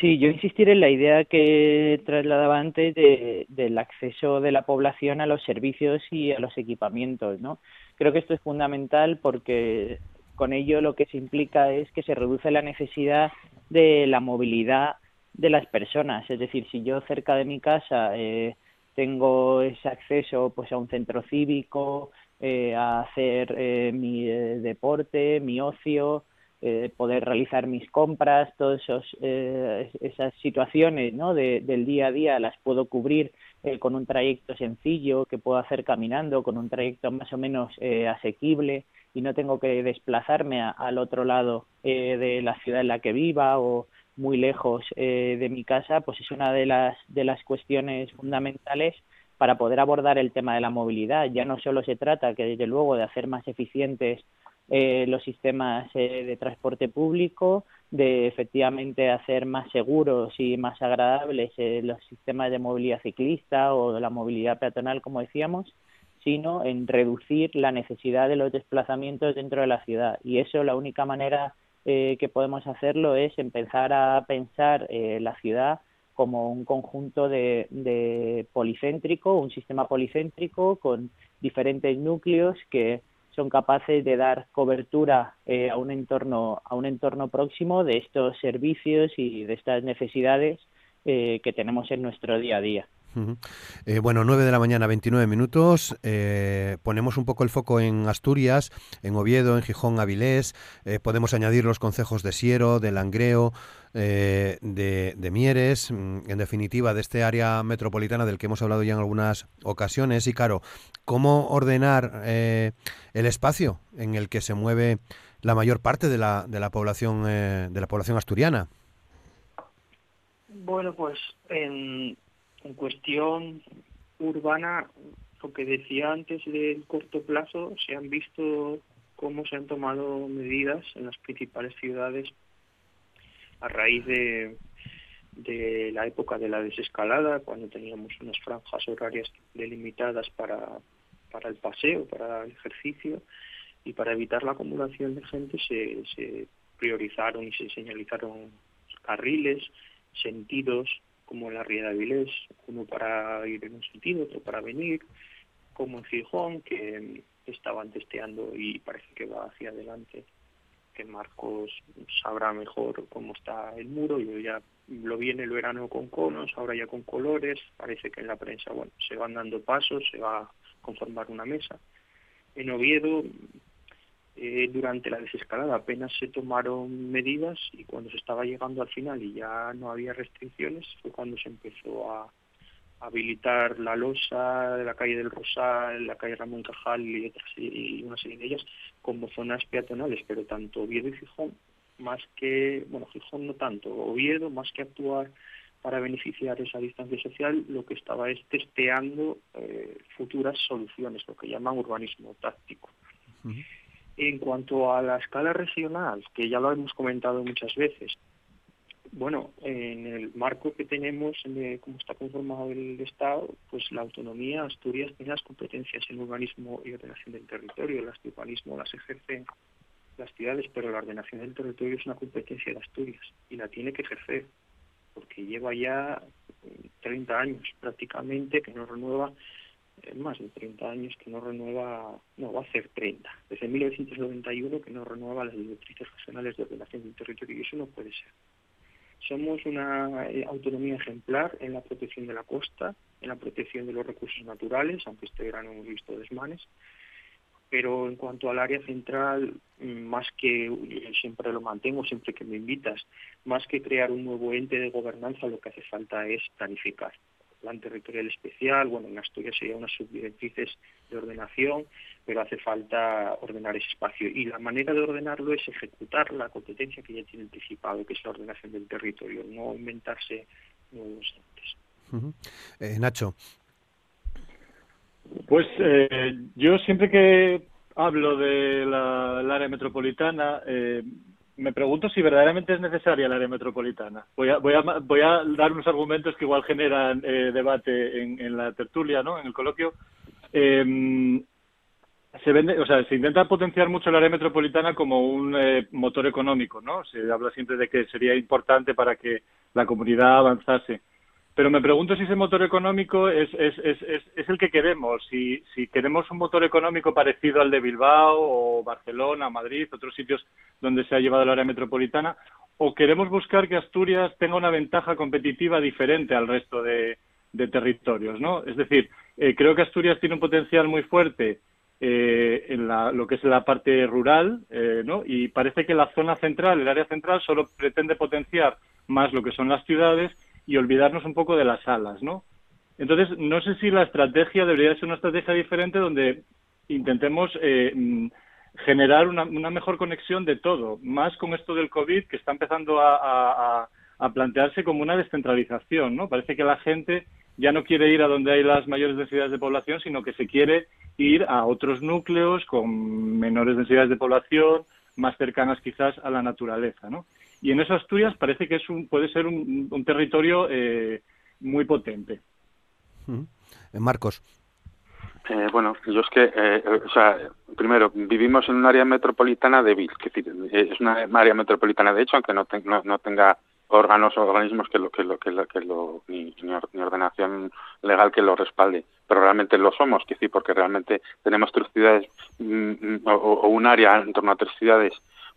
Speaker 6: Sí, yo insistir en la idea que trasladaba antes de, del acceso de la población a los servicios y a los equipamientos, ¿no? Creo que esto es fundamental porque con ello lo que se implica es que se reduce la necesidad de la movilidad de las personas. Es decir, si yo cerca de mi casa eh, tengo ese acceso pues a un centro cívico, eh, a hacer eh, mi eh, deporte, mi ocio, eh, poder realizar mis compras, todas eh, esas situaciones ¿no? de, del día a día las puedo cubrir eh, con un trayecto sencillo que puedo hacer caminando, con un trayecto más o menos eh, asequible y no tengo que desplazarme a, al otro lado eh, de la ciudad en la que viva o muy lejos eh, de mi casa, pues es una de las, de las cuestiones fundamentales para poder abordar el tema de la movilidad. Ya no solo se trata que, desde luego, de hacer más eficientes eh, los sistemas eh, de transporte público, de efectivamente hacer más seguros y más agradables eh, los sistemas de movilidad ciclista o la movilidad peatonal, como decíamos, sino en reducir la necesidad de los desplazamientos dentro de la ciudad. Y eso la única manera eh, que podemos hacerlo es empezar a pensar eh, la ciudad como un conjunto de, de policéntrico, un sistema policéntrico con diferentes núcleos que son capaces de dar cobertura eh, a un entorno a un entorno próximo de estos servicios y de estas necesidades eh, que tenemos en nuestro día a día.
Speaker 1: Eh, bueno, 9 de la mañana, 29 minutos. Eh, ponemos un poco el foco en Asturias, en Oviedo, en Gijón, Avilés. Eh, podemos añadir los concejos de Siero, de Langreo, eh, de, Mieres, mm, en definitiva, de este área metropolitana del que hemos hablado ya en algunas ocasiones. Y claro, ¿cómo ordenar eh, el espacio en el que se mueve la mayor parte de la, de la población eh, de la población asturiana?
Speaker 5: Bueno, pues en, en cuestión urbana, lo que decía antes del corto plazo, se han visto cómo se han tomado medidas en las principales ciudades a raíz de, la época de la desescalada, cuando teníamos unas franjas horarias delimitadas para, para el paseo, para el ejercicio, y para evitar la acumulación de gente se, se priorizaron y se señalizaron carriles, sentidos, como en la Ría de Avilés, uno para ir en un sentido, otro para venir, como en Gijón, que estaban testeando y parece que va hacia adelante que Marcos sabrá mejor cómo está el muro. Yo ya lo vi en el verano con conos, ahora ya con colores. Parece que en la prensa, bueno, se van dando pasos, se va a conformar una mesa. En Oviedo, eh, durante la desescalada apenas se tomaron medidas y cuando se estaba llegando al final y ya no había restricciones fue cuando se empezó a habilitar la losa de la calle del Rosal, la calle Ramón Cajal y, otras, y una serie de ellas como zonas peatonales, pero tanto Oviedo y Gijón, más que, bueno, Gijón no tanto, Oviedo, más que actuar para beneficiar esa distancia social, lo que estaba es testeando eh, futuras soluciones, lo que llaman urbanismo táctico. En cuanto a la escala regional, que ya lo hemos comentado muchas veces, bueno, en el marco que tenemos, de cómo está conformado el Estado, pues la autonomía, Asturias tiene las competencias en urbanismo y ordenación del territorio. El urbanismo las ejercen las ciudades, pero la ordenación del territorio es una competencia de Asturias y la tiene que ejercer, porque lleva ya 30 años prácticamente que no renueva, eh, más de 30 años que no renueva, no, va a ser 30, desde 1991 que no renueva las directrices regionales de ordenación del territorio y eso no puede ser. Somos una eh, autonomía ejemplar en la protección de la costa, en la protección de los recursos naturales, aunque este verano hemos visto desmanes. Pero en cuanto al área central, mm, más que, siempre lo mantengo, siempre que me invitas, más que crear un nuevo ente de gobernanza, lo que hace falta es planificar plan territorial especial, bueno, en Asturias sería unas subdirectrices de ordenación, pero hace falta ordenar ese espacio. Y la manera de ordenarlo es ejecutar la competencia que ya tiene anticipado, que es la ordenación del territorio, no inventarse nuevos entes.
Speaker 1: Eh, Nacho.
Speaker 4: Pues eh, yo siempre que hablo de la, del área metropolitana, eh, me pregunto si verdaderamente es necesaria el área metropolitana. Voy a, voy a, voy a dar unos argumentos que igual generan eh, debate en, en, la tertulia, ¿no? En el coloquio. Eh, se vende, o sea, se intenta potenciar mucho el área metropolitana como un eh, motor económico, ¿no? Se habla siempre de que sería importante para que la comunidad avanzase. Pero me pregunto si ese motor económico es, es, el que queremos. Si, queremos un motor económico parecido al de Bilbao o Barcelona, Madrid, otros sitios donde se ha llevado el área metropolitana, o queremos buscar que Asturias tenga una ventaja competitiva diferente al resto de, de territorios, ¿no? Es decir, eh, creo que Asturias tiene un potencial muy fuerte eh, en la, lo que es la parte rural, eh, ¿no? Y parece que la zona central, el área central, solo pretende potenciar más lo que son las ciudades y olvidarnos un poco de las salas, ¿no? Entonces, no sé si la estrategia debería ser una estrategia diferente donde intentemos eh, mm, generar una, una, mejor conexión de todo, más con esto del COVID que está empezando a, a, a, plantearse como una descentralización, ¿no? Parece que la gente ya no quiere ir a donde hay las mayores densidades de población, sino que se quiere ir a otros núcleos con menores densidades de población, más cercanas quizás a la naturaleza, ¿no? Y en eso Asturias parece que es un, puede ser un, un territorio eh, muy potente.
Speaker 1: Eh, Marcos.
Speaker 3: Eh, bueno, yo es que, eh, o sea, primero, vivimos en un área metropolitana débil, es decir, es una área metropolitana de hecho, aunque no, te, no, no tenga órganos o organismos que lo que lo que lo, que lo ni, ni, ordenación legal que lo respalde pero realmente lo somos que sí porque realmente tenemos tres ciudades mm, o, o, un área en torno a tres ciudades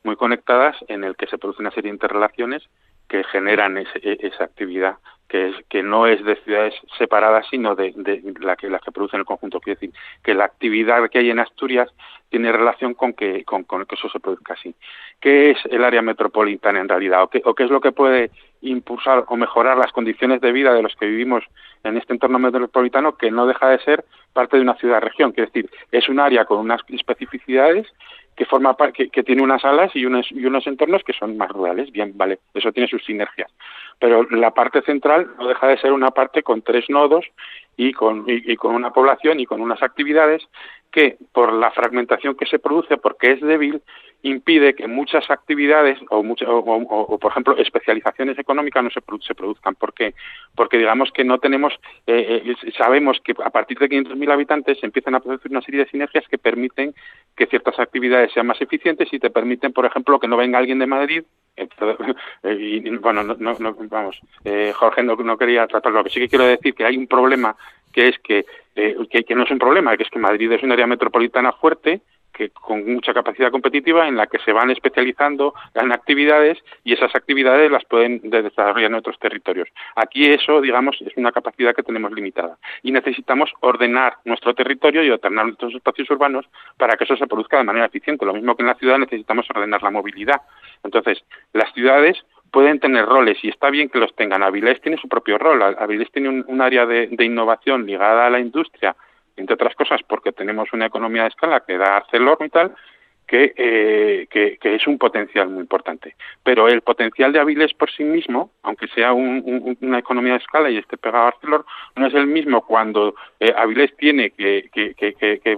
Speaker 3: muy conectadas en el que se produce una serie de interrelaciones que generan ese, esa actividad que es que no es de ciudades separadas sino de, la que las que producen el conjunto. Quiere decir que la actividad que hay en Asturias tiene relación con que con, que eso se produzca así. Qué es el área metropolitana en realidad o qué, o qué es lo que puede impulsar o mejorar las condiciones de vida de los que vivimos en este entorno metropolitano que no deja de ser parte de una ciudad-región, quiere decir, es un área con unas especificidades que forma que, que tiene unas alas y unos, y unos entornos que son más rurales, bien, vale, eso tiene sus sinergias. Pero la parte central no deja de ser una parte con tres nodos y con, y, y con una población y con unas actividades que por la fragmentación que se produce, porque es débil, impide que muchas actividades o, mucha, o, por ejemplo, especializaciones económicas no se, se produzcan. ¿Por qué? Porque digamos que no tenemos, eh, eh, sabemos que a partir de 500.000 habitantes se empiezan a producir una serie de sinergias que permiten que ciertas actividades sean más eficientes y te permiten, por ejemplo, que no venga alguien de Madrid eh, *laughs* y, bueno, no, no, vamos, eh, Jorge no, no quería tratarlo. Lo que sí que quiero decir que hay un problema que es que, eh, que, que no es un problema, que es que Madrid es un área metropolitana fuerte, que con mucha capacidad competitiva en la que se van especializando en actividades y esas actividades las pueden desarrollar en otros territorios. Aquí eso, digamos, es una capacidad que tenemos limitada y necesitamos ordenar nuestro territorio y ordenar nuestros espacios urbanos para que eso se produzca de manera eficiente. Lo mismo que en la ciudad necesitamos ordenar la movilidad. Entonces, las ciudades pueden tener roles y está bien que los tengan. Avilés tiene su propio rol. Avilés tiene un, área de, innovación ligada a la industria, entre otras cosas porque tenemos una economía de escala que da ArcelorMittal eh, que, es un potencial muy importante. Pero el potencial de Avilés por sí mismo, aunque sea una economía de escala y esté pegado a Arcelor, no es el mismo cuando eh, Avilés tiene que,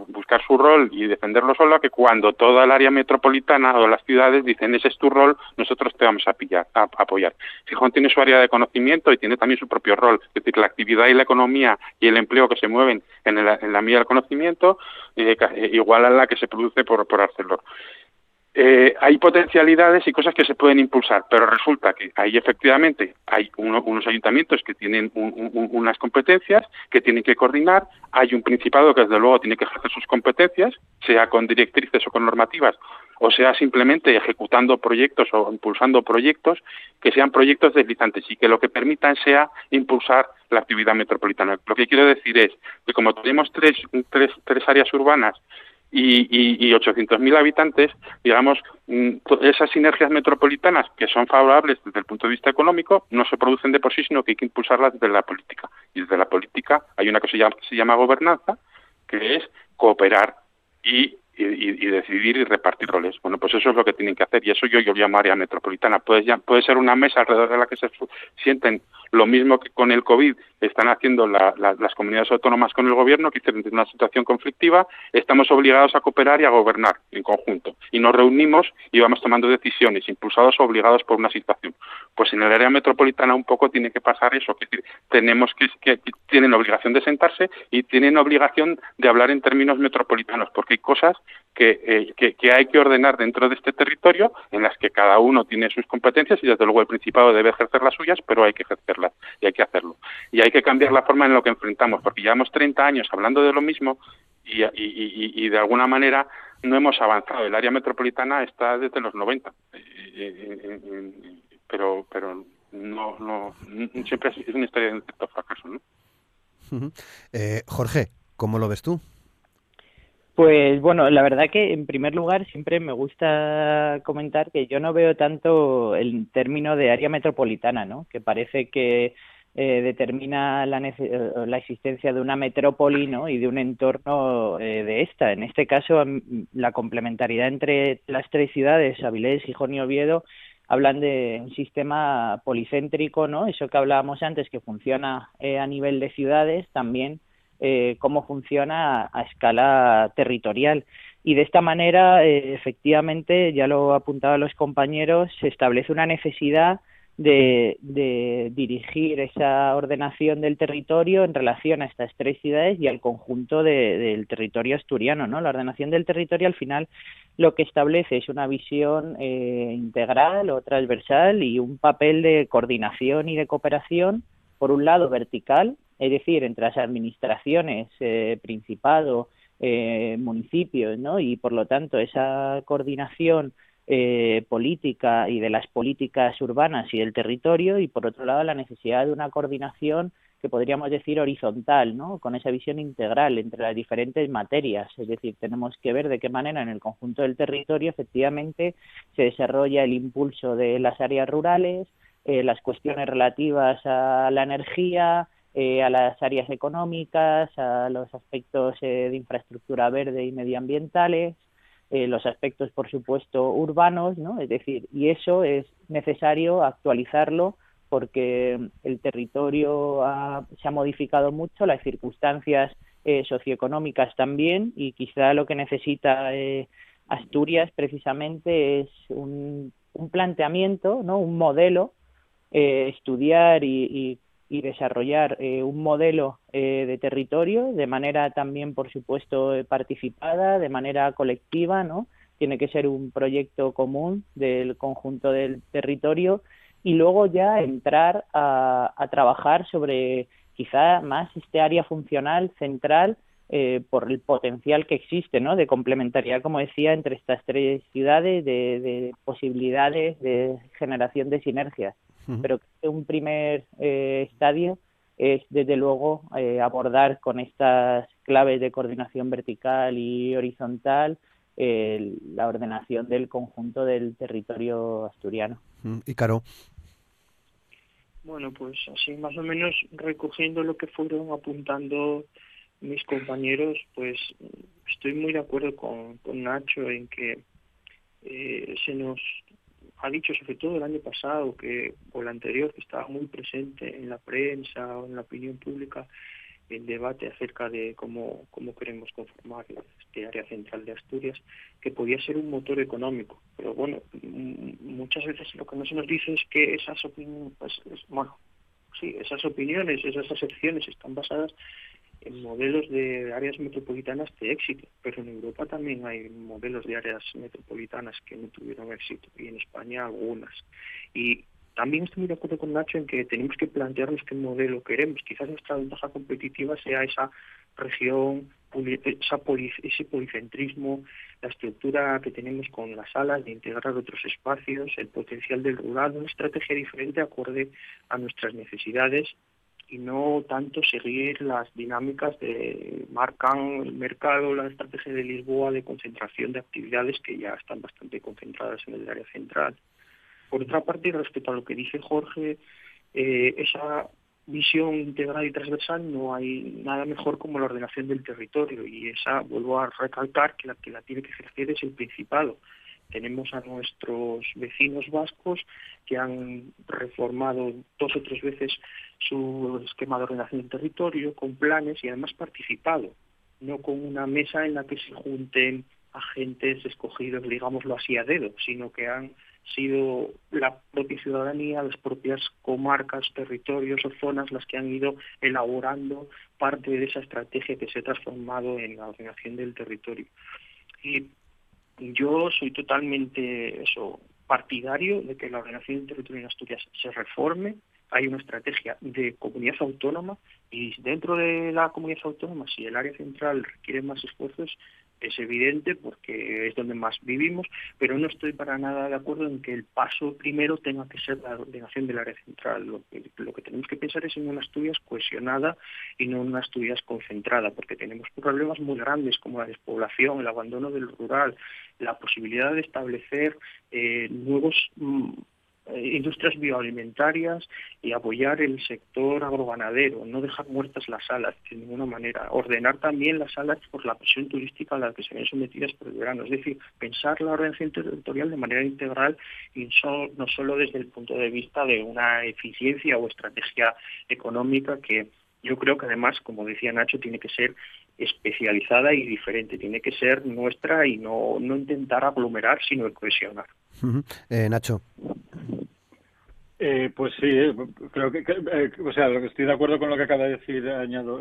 Speaker 3: buscar su rol y defenderlo solo que cuando toda el área metropolitana o las ciudades dicen ese es tu rol, nosotros te vamos a, pillar, a, apoyar. Gijón tiene su área de conocimiento y tiene también su propio rol, es decir, la actividad y la economía y el empleo que se mueven en, la mía del conocimiento, eh, igual a la que se produce por Arcelor. Eh, hay potencialidades y cosas que se pueden impulsar, pero resulta que ahí efectivamente hay unos ayuntamientos que tienen unas competencias que tienen que coordinar, hay un principado que desde luego tiene que ejercer sus competencias, sea con directrices o con normativas, o sea simplemente ejecutando proyectos o impulsando proyectos que sean proyectos deslizantes y que lo que permitan sea impulsar la actividad metropolitana. Lo que quiero decir es que como tenemos tres, tres, tres áreas urbanas y, y, y 800.000 habitantes, digamos, mm, esas sinergias metropolitanas que son favorables desde el punto de vista económico no se producen de por sí, sino que hay que impulsarlas desde la política. Y desde la política hay una cosa que se llama gobernanza, que es cooperar y y, decidir y repartir roles. Bueno, pues eso es lo que tienen que hacer y eso yo, yo llamo área metropolitana. Puede, ya, puede ser una mesa alrededor de la que se sienten lo mismo que con el COVID están haciendo las comunidades autónomas con el gobierno, que en una situación conflictiva, estamos obligados a cooperar y a gobernar en conjunto. Y nos reunimos y vamos tomando decisiones, impulsados o obligados por una situación. Pues en el área metropolitana un poco tiene que pasar eso, es decir, tenemos que, que tienen obligación de sentarse y tienen obligación de hablar en términos metropolitanos, porque hay cosas eh, que, que, hay que ordenar dentro de este territorio, en las que cada uno tiene sus competencias y desde luego el Principado debe ejercer las suyas, pero hay que ejercerlas y hay que hacerlo. Y hay que cambiar la forma en la que enfrentamos, porque llevamos 30 años hablando de lo mismo y, y, de alguna manera no hemos avanzado. El área metropolitana está desde los 90, eh, eh, pero pero no, no siempre es una historia de un cierto fracaso. ¿no?
Speaker 1: Jorge, ¿cómo lo ves tú?
Speaker 6: Pues bueno, la verdad que en primer lugar siempre me gusta comentar que yo no veo tanto el término de área metropolitana, ¿no? Que parece que eh, determina la, la, existencia de una metrópoli ¿no? y de un entorno eh, de esta. En este caso, la complementariedad entre las tres ciudades, Avilés, Gijón y Oviedo, hablan de un sistema policéntrico, ¿no? Eso que hablábamos antes, que funciona eh, a nivel de ciudades, también eh, cómo funciona a, escala territorial. Y de esta manera, eh, efectivamente, ya lo apuntaban los compañeros, se establece una necesidad de, dirigir esa ordenación del territorio en relación a estas tres ciudades y al conjunto del territorio asturiano. ¿no? La ordenación del territorio al final lo que establece es una visión eh, integral o transversal y un papel de coordinación y de cooperación, por un lado vertical, es decir, entre las administraciones, eh, principado, eh, municipios, ¿no? Y por lo tanto esa coordinación eh, política y de las políticas urbanas y del territorio y por otro lado la necesidad de una coordinación que podríamos decir horizontal, ¿no? Con esa visión integral entre las diferentes materias, es decir, tenemos que ver de qué manera en el conjunto del territorio efectivamente se desarrolla el impulso de las áreas rurales, eh, las cuestiones relativas a la energía, eh, a las áreas económicas, a los aspectos eh, de infraestructura verde y medioambientales, eh, los aspectos, por supuesto, urbanos, ¿no? Es decir, y eso es necesario actualizarlo porque el territorio se ha modificado mucho, las circunstancias socioeconómicas también, y quizá lo que necesita Asturias precisamente es un, un planteamiento, ¿no? Un modelo, estudiar y y desarrollar eh, un modelo eh, de territorio de manera también, por supuesto, eh, participada, de manera colectiva, ¿no? Tiene que ser un proyecto común del conjunto del territorio y luego ya entrar a, trabajar sobre quizá más este área funcional central eh, por el potencial que existe, ¿no? De complementariedad, como decía, entre estas tres ciudades, de, posibilidades de generación de sinergias. Pero un primer eh, estadio es, desde luego, eh, abordar con estas claves de coordinación vertical y horizontal la ordenación del conjunto del territorio asturiano.
Speaker 1: Y Caro.
Speaker 5: Bueno, pues así más o menos recogiendo lo que fueron apuntando mis compañeros, pues estoy muy de acuerdo con, con Nacho en que eh, se nos ha dicho, sobre todo el año pasado, que o el anterior, que estaba muy presente en la prensa o en la opinión pública, el debate acerca de cómo, cómo queremos conformar este área central de Asturias, que podía ser un motor económico. Pero bueno, muchas veces lo que no se nos dice es que esas opiniones, pues, bueno, sí, esas opiniones, esas acepciones están basadas en modelos de áreas metropolitanas de éxito, pero en Europa también hay modelos de áreas metropolitanas que no tuvieron éxito y en España algunas. Y también estoy muy de acuerdo con Nacho en que tenemos que plantearnos qué modelo queremos. Quizás nuestra ventaja competitiva sea esa región, esa ese policentrismo, la estructura que tenemos con las salas de integrar otros espacios, el potencial del rural, una estrategia diferente acorde a nuestras necesidades y no tanto seguir las dinámicas de marcan el mercado, la estrategia de Lisboa de concentración de actividades que ya están bastante concentradas en el área central. Por otra parte, respecto a lo que dice Jorge, eh, esa visión integral y transversal no hay nada mejor como la ordenación del territorio y esa, vuelvo a recalcar que la que la tiene que ejercer es el Principado. Tenemos a nuestros vecinos vascos que han reformado dos o tres veces su esquema de ordenación del territorio con planes y además participado, no con una mesa en la que se junten agentes escogidos, digámoslo así, a dedo, sino que han sido la propia ciudadanía, las propias comarcas, territorios o zonas las que han ido elaborando parte de esa estrategia que se ha transformado en la ordenación del territorio. Y yo soy totalmente eso partidario de que la ordenación del territorio en Asturias se reforme. Hay una estrategia de comunidad autónoma y dentro de la comunidad autónoma, si el área central requiere más esfuerzos, es evidente porque es donde más vivimos, pero no estoy para nada de acuerdo en que el paso primero tenga que ser la ordenación del área central. Lo que, lo que tenemos que pensar es en una Asturias cohesionada y no en una Asturias concentrada, porque tenemos problemas muy grandes como la despoblación, el abandono del rural, la posibilidad de establecer eh, nuevos mm, industrias bioalimentarias y apoyar el sector agroganadero, no dejar muertas las salas de ninguna manera, ordenar también las salas por la presión turística a la que se ven sometidas por el verano, es decir, pensar la ordenación territorial de manera integral y no solo desde el punto de vista de una eficiencia o estrategia económica que yo creo que además, como decía Nacho, tiene que ser especializada y diferente, tiene que ser nuestra y no, no intentar aglomerar, sino cohesionar.
Speaker 1: Eh, Nacho.
Speaker 4: Eh, pues sí, eh, creo que, o sea, estoy de acuerdo con lo que acaba de decir, añado,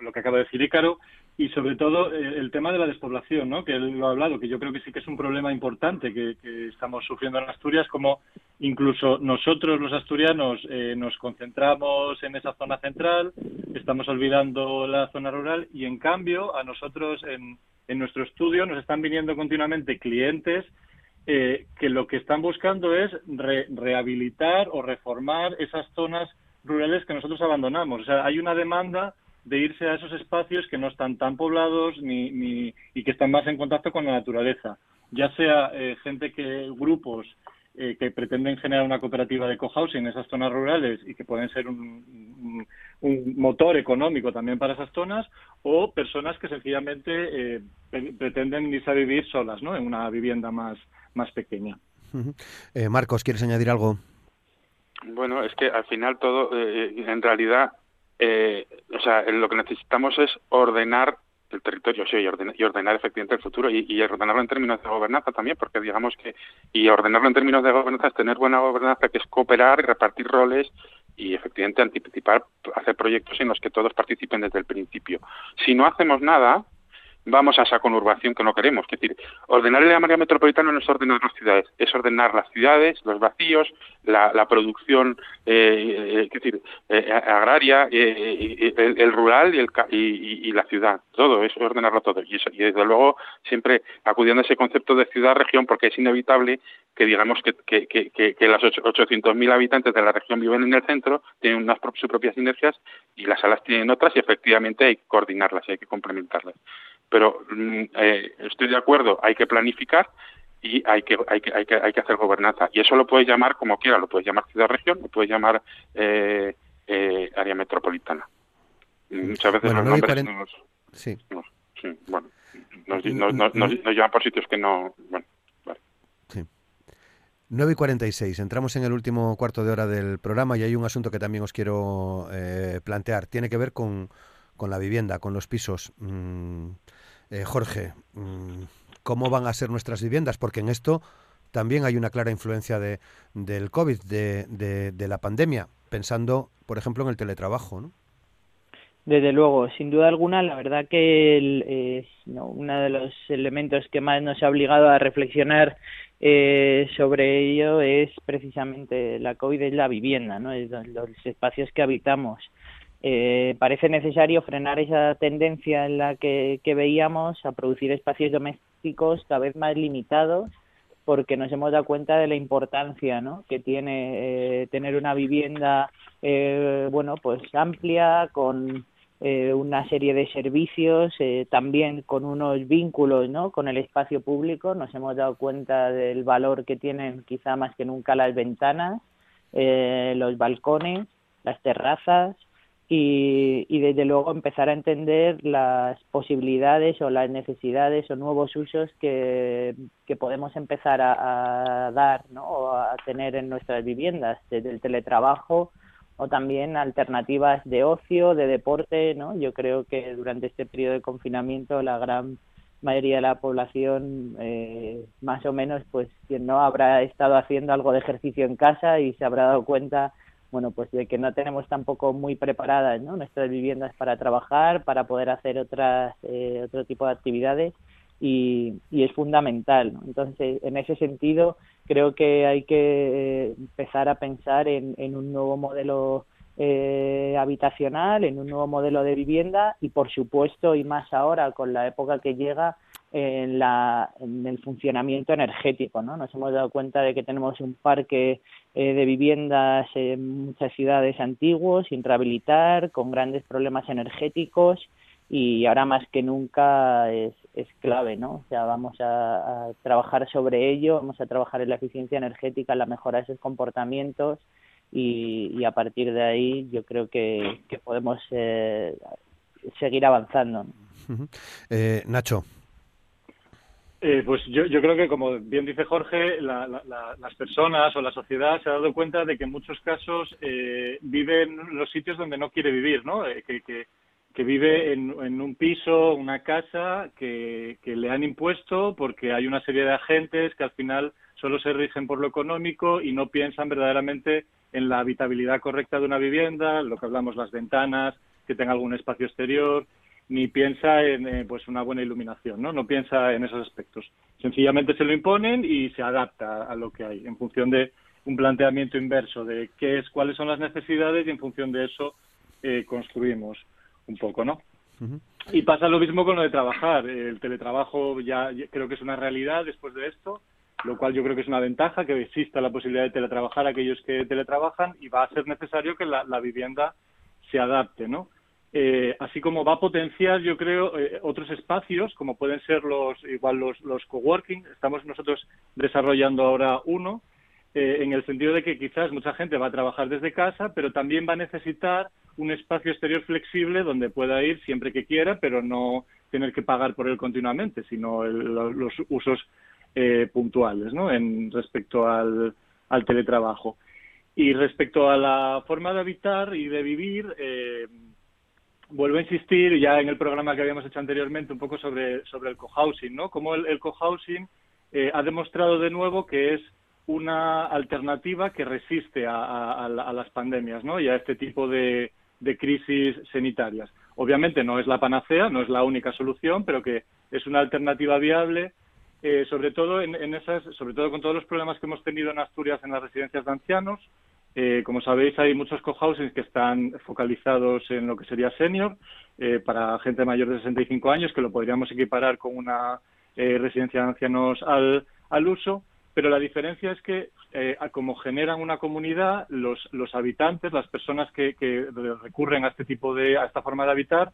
Speaker 4: lo que acaba de decir Ícaro, y sobre todo el tema de la despoblación, ¿no? que él lo ha hablado, que yo creo que sí que es un problema importante que, estamos sufriendo en Asturias, como incluso nosotros los asturianos nos concentramos en esa zona central, estamos olvidando la zona rural y en cambio a nosotros en, en nuestro estudio nos están viniendo continuamente clientes eh, que lo que están buscando es rehabilitar o reformar esas zonas rurales que nosotros abandonamos. O sea, hay una demanda de irse a esos espacios que no están tan poblados ni, ni y que están más en contacto con la naturaleza. Ya sea eh, gente que, grupos eh, que pretenden generar una cooperativa de cohousing en esas zonas rurales y que pueden ser un, motor económico también para esas zonas, o personas que sencillamente eh, pretenden irse a vivir solas, ¿no? En una vivienda más, más pequeña.
Speaker 1: Eh, Marcos, ¿quieres añadir algo?
Speaker 3: Bueno, es que al final todo, en realidad, o sea, lo que necesitamos es ordenar el territorio, sí, y ordenar, y ordenar efectivamente el futuro y, ordenarlo en términos de gobernanza también, porque digamos que, y ordenarlo en términos de gobernanza es tener buena gobernanza, que es cooperar y repartir roles y efectivamente anticipar, hacer proyectos en los que todos participen desde el principio. Si no hacemos nada, vamos a esa conurbación que no queremos. Es decir, ordenar el área metropolitana no es ordenar las ciudades, es ordenar las ciudades, los vacíos, la, producción agraria, el, rural y, el, y, la ciudad. Todo, es ordenarlo todo. Y, eso, y desde luego siempre acudiendo a ese concepto de ciudad-región porque es inevitable que digamos que, que, que, que las 800.000 habitantes de la región viven en el centro, tienen unas sus propias inercias y las salas tienen otras y efectivamente hay que coordinarlas y hay que complementarlas. Pero mm, eh, estoy de acuerdo, hay que planificar y hay que, hay que, hay que, hay que hacer gobernanza. Y eso lo puedes llamar como quiera, lo puedes llamar ciudad-región, lo puedes llamar eh, eh, área metropolitana. Muchas veces los nombres nos, sí. bueno, nos, nos, nos, llevan por sitios que no... Bueno,
Speaker 1: 9 y 46, entramos en el último cuarto de hora del programa y hay un asunto que también os quiero eh, plantear. Tiene que ver con, con, la vivienda, con los pisos. Mm, eh, Jorge, mm, ¿cómo van a ser nuestras viviendas? Porque en esto también hay una clara influencia de, del COVID, de, de, la pandemia, pensando, por ejemplo, en el teletrabajo. ¿no?
Speaker 6: Desde luego, sin duda alguna, la verdad que el, uno de los elementos que más nos ha obligado a reflexionar eh, sobre ello es precisamente la COVID es la vivienda, ¿no? los, espacios que habitamos. Eh, parece necesario frenar esa tendencia en la que, veíamos a producir espacios domésticos cada vez más limitados porque nos hemos dado cuenta de la importancia ¿no? que tiene eh, tener una vivienda eh, bueno pues amplia con eh, una serie de servicios, eh, también con unos vínculos ¿no? con el espacio público. Nos hemos dado cuenta del valor que tienen quizá más que nunca las ventanas, eh, los balcones, las terrazas y, y, desde luego empezar a entender las posibilidades o las necesidades o nuevos usos que, que podemos empezar a, dar ¿no? o a tener en nuestras viviendas, desde el teletrabajo o también alternativas de ocio, de deporte, ¿no? Yo creo que durante este periodo de confinamiento la gran mayoría de la población eh, más o menos pues quien no habrá estado haciendo algo de ejercicio en casa y se habrá dado cuenta bueno pues de que no tenemos tampoco muy preparadas ¿no? nuestras viviendas para trabajar para poder hacer otras eh, otro tipo de actividades y, y es fundamental entonces en ese sentido creo que hay que eh, empezar a pensar en, un nuevo modelo eh, habitacional, en un nuevo modelo de vivienda y, por supuesto, y más ahora con la época que llega, en, la, en el funcionamiento energético. ¿no? Nos hemos dado cuenta de que tenemos un parque eh, de viviendas en muchas ciudades antiguos sin rehabilitar, con grandes problemas energéticos y ahora más que nunca es, es clave, ¿no? O sea, vamos a, trabajar sobre ello, vamos a trabajar en la eficiencia energética, en la mejora de esos comportamientos y, a partir de ahí yo creo que, podemos eh, seguir avanzando.
Speaker 1: Eh, Nacho.
Speaker 4: Eh, pues yo, yo creo que, como bien dice Jorge, las personas o la sociedad se ha dado cuenta de que en muchos casos eh, vive en los sitios donde no quiere vivir, ¿no? que, que que vive en, un piso, una casa que, le han impuesto porque hay una serie de agentes que al final solo se rigen por lo económico y no piensan verdaderamente en la habitabilidad correcta de una vivienda, lo que hablamos las ventanas, que tenga algún espacio exterior, ni piensa en eh, pues una buena iluminación, ¿no? No piensa en esos aspectos. Sencillamente se lo imponen y se adapta a lo que hay en función de un planteamiento inverso de qué es, cuáles son las necesidades y en función de eso eh, construimos un poco, ¿no? Y pasa lo mismo con lo de trabajar. El teletrabajo ya, creo que es una realidad después de esto, lo cual yo creo que es una ventaja, que exista la posibilidad de teletrabajar a aquellos que teletrabajan y va a ser necesario que la, vivienda se adapte, ¿no? Eh, así como va a potenciar, yo creo, eh, otros espacios, como pueden ser los, igual los, los coworking. Estamos nosotros desarrollando ahora uno, eh, en el sentido de que quizás mucha gente va a trabajar desde casa, pero también va a necesitar un espacio exterior flexible donde pueda ir siempre que quiera, pero no tener que pagar por él continuamente, sino los usos eh, puntuales, ¿no? En respecto al, teletrabajo. Y respecto a la forma de habitar y de vivir, eh, vuelvo a insistir ya en el programa que habíamos hecho anteriormente un poco sobre, sobre el cohousing, ¿no? Como el, cohousing eh, ha demostrado de nuevo que es una alternativa que resiste a, las pandemias, ¿no? Y a este tipo de, de crisis sanitarias. obviamente no es la panacea, no es la única solución, pero que es una alternativa viable, eh, sobre todo en, esas, sobre todo con todos los problemas que hemos tenido en Asturias en las residencias de ancianos. Eh, como sabéis, hay muchos cohousings que están focalizados en lo que sería senior eh, para gente mayor de 65 años, que lo podríamos equiparar con una residencia de ancianos al, al uso pero la diferencia es que eh, como generan una comunidad, los, los habitantes, las personas que, que, recurren a este tipo de, a esta forma de habitar,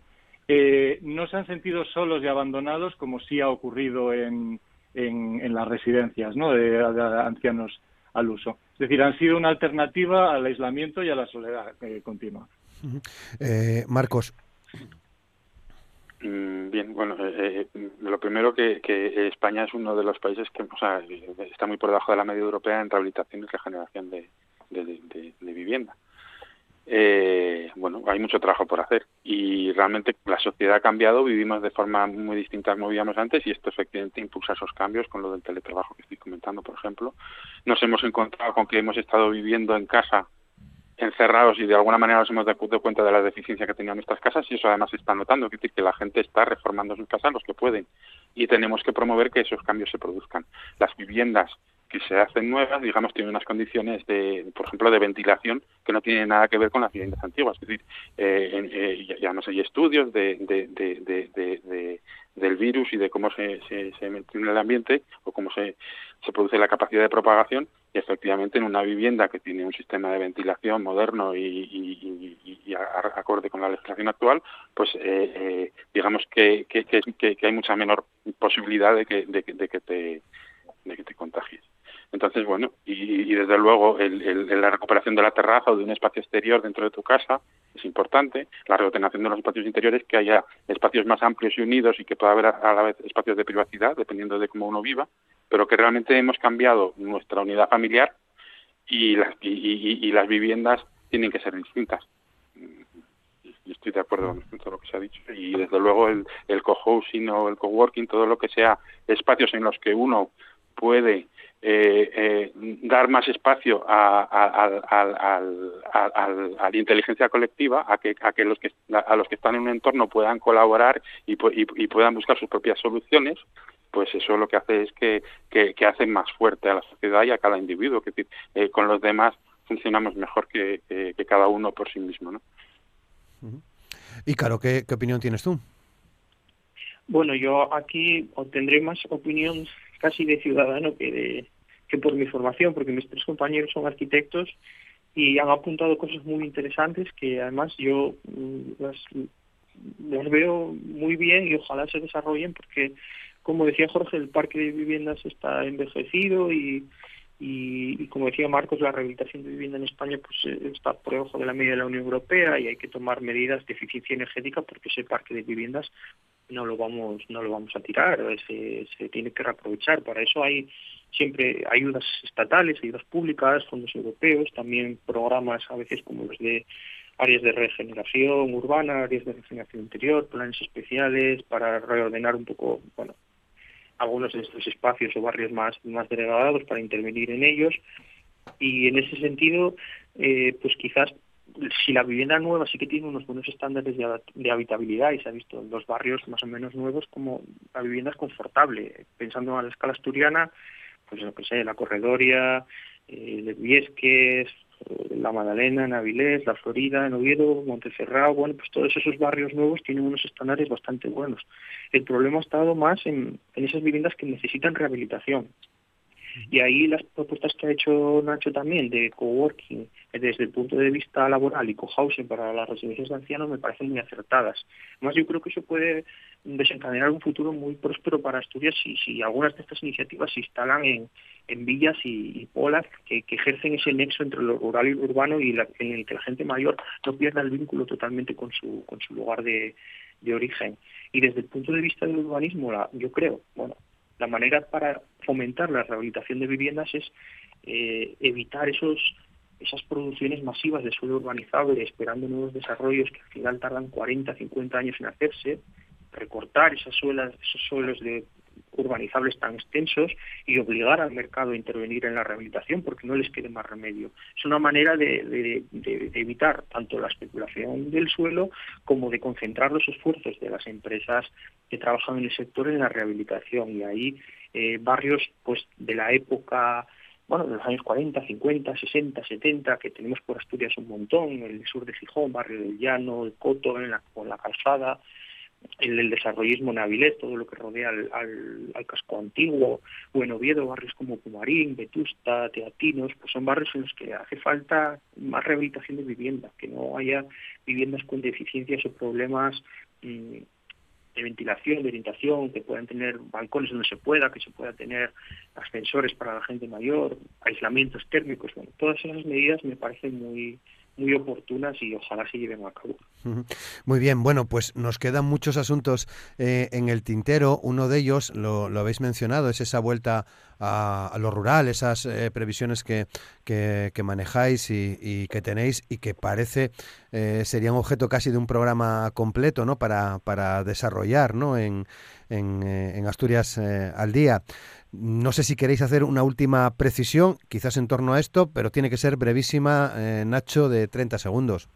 Speaker 4: eh, no se han sentido solos y abandonados como sí ha ocurrido en, en, las residencias ¿no? de, ancianos al uso. Es decir, han sido una alternativa al aislamiento y a la soledad eh, continua.
Speaker 1: Marcos,
Speaker 3: Mm, bien, bueno, eh, eh, lo primero que, que, España es uno de los países que o sea, está muy por debajo de la media europea en rehabilitación y regeneración de, de, vivienda. Eh, bueno, hay mucho trabajo por hacer y realmente la sociedad ha cambiado, vivimos de forma muy distinta a como vivíamos antes y esto efectivamente impulsa esos cambios con lo del teletrabajo que estoy comentando, por ejemplo. Nos hemos encontrado con que hemos estado viviendo en casa encerrados y de alguna manera nos hemos dado cuenta de la deficiencia que tenían nuestras casas y eso además se está notando, que, que la gente está reformando sus casas los que pueden y tenemos que promover que esos cambios se produzcan. Las viviendas que se hacen nuevas, digamos, tienen unas condiciones de, por ejemplo, de ventilación que no tienen nada que ver con las viviendas antiguas. Es decir, eh, eh, ya no sé, hay estudios de, de, de, del virus y de cómo se, se, el ambiente o cómo se, se produce la capacidad de propagación y efectivamente en una vivienda que tiene un sistema de ventilación moderno y, y, y, acorde con la legislación actual, pues eh, eh, digamos que, que, que, hay mucha menor posibilidad de que, de, de que te de que te contagies. Entonces, bueno, y, desde luego el, la recuperación de la terraza o de un espacio exterior dentro de tu casa es importante, la reordenación de los espacios interiores, que haya espacios más amplios y unidos y que pueda haber a la vez espacios de privacidad, dependiendo de cómo uno viva, pero que realmente hemos cambiado nuestra unidad familiar y las, y, las viviendas tienen que ser distintas. Yo estoy de acuerdo con todo lo que se ha dicho. Y desde luego el, el co-housing o el coworking, todo lo que sea espacios en los que uno puede eh, eh, dar más espacio a, a, la inteligencia colectiva, a que, a que los que a los que están en un entorno puedan colaborar y, y, puedan buscar sus propias soluciones, pues eso lo que hace es que, que, hace más fuerte a la sociedad y a cada individuo. Que eh, con los demás funcionamos mejor que, que, cada uno por sí mismo, ¿no?
Speaker 1: Y claro, ¿qué, ¿qué opinión tienes tú?
Speaker 5: Bueno, yo aquí obtendré más opinión casi de ciudadano que de que por mi formación, porque mis tres compañeros son arquitectos y han apuntado cosas muy interesantes que además yo mm, las, las veo muy bien y ojalá se desarrollen porque como decía Jorge el parque de viviendas está envejecido y, y, y, como decía Marcos, la rehabilitación de vivienda en España pues eh, está por debajo de la media de la Unión Europea y hay que tomar medidas de eficiencia energética porque ese parque de viviendas no lo vamos no lo vamos a tirar, se, se tiene que reaprovechar. Para eso hay siempre ayudas estatales, ayudas públicas, fondos europeos, también programas a veces como los de áreas de regeneración urbana, áreas de regeneración interior, planes especiales para reordenar un poco, bueno, algunos de estos espacios o barrios más, más degradados para intervenir en ellos. Y en ese sentido, eh, pues quizás si la vivienda nueva sí que tiene unos buenos estándares de, habitabilidad y se ha visto en los barrios más o menos nuevos como la vivienda es confortable. Pensando a la escala asturiana, pues lo que sé, la Corredoria, eh, de Viesques, la Magdalena, Navilés, la Florida, en Oviedo, Montecerrado, bueno, pues todos esos barrios nuevos tienen unos estándares bastante buenos. El problema ha estado más en, en esas viviendas que necesitan rehabilitación. Y ahí las propuestas que ha hecho Nacho también de coworking desde el punto de vista laboral y cohousing para las residencias de ancianos me parecen muy acertadas. Además, yo creo que eso puede desencadenar un futuro muy próspero para Asturias si, si algunas de estas iniciativas se instalan en, en villas y, polas que, ejercen ese nexo entre lo rural y lo urbano y en el que la gente mayor no pierda el vínculo totalmente con su, con su lugar de, de origen. Y desde el punto de vista del urbanismo, la, yo creo, bueno, la manera para fomentar la rehabilitación de viviendas es eh, evitar esos esas producciones masivas de suelo urbanizable esperando nuevos desarrollos que al final tardan 40, 50 años en hacerse, recortar esas suelas, esos suelos de urbanizables tan extensos y obligar al mercado a intervenir en la rehabilitación porque no les quede más remedio. Es una manera de, evitar tanto la especulación del suelo como de concentrar los esfuerzos de las empresas que trabajan en el sector en la rehabilitación y ahí eh, barrios pues de la época bueno, de los años 40, 50, 60, 70, que tenemos por Asturias un montón, el sur de Gijón, Barrio del Llano, el Coto, con la calzada, el, el desarrollismo en Avilés, todo lo que rodea al, casco antiguo, o en Oviedo, barrios como Pumarín, Vetusta, Teatinos, pues son barrios en los que hace falta más rehabilitación de vivienda, que no haya viviendas con deficiencias o problemas mm, de ventilación, de orientación, que puedan tener balcones donde se pueda, que se pueda tener ascensores para la gente mayor, aislamientos térmicos, bueno, todas esas medidas me parecen muy muy oportunas y ojalá se lleven a cabo.
Speaker 1: Muy bien, bueno, pues nos quedan muchos asuntos eh, en el tintero. Uno de ellos, lo, habéis mencionado, es esa vuelta a, lo rural, esas eh, previsiones que, que, manejáis y, que tenéis y que parece eh, serían objeto casi de un programa completo ¿no? para, para desarrollar ¿no? en, en, en Asturias al día. No sé si queréis hacer una última precisión, quizás en torno a esto, pero tiene que ser brevísima, Nacho, de 30 segundos.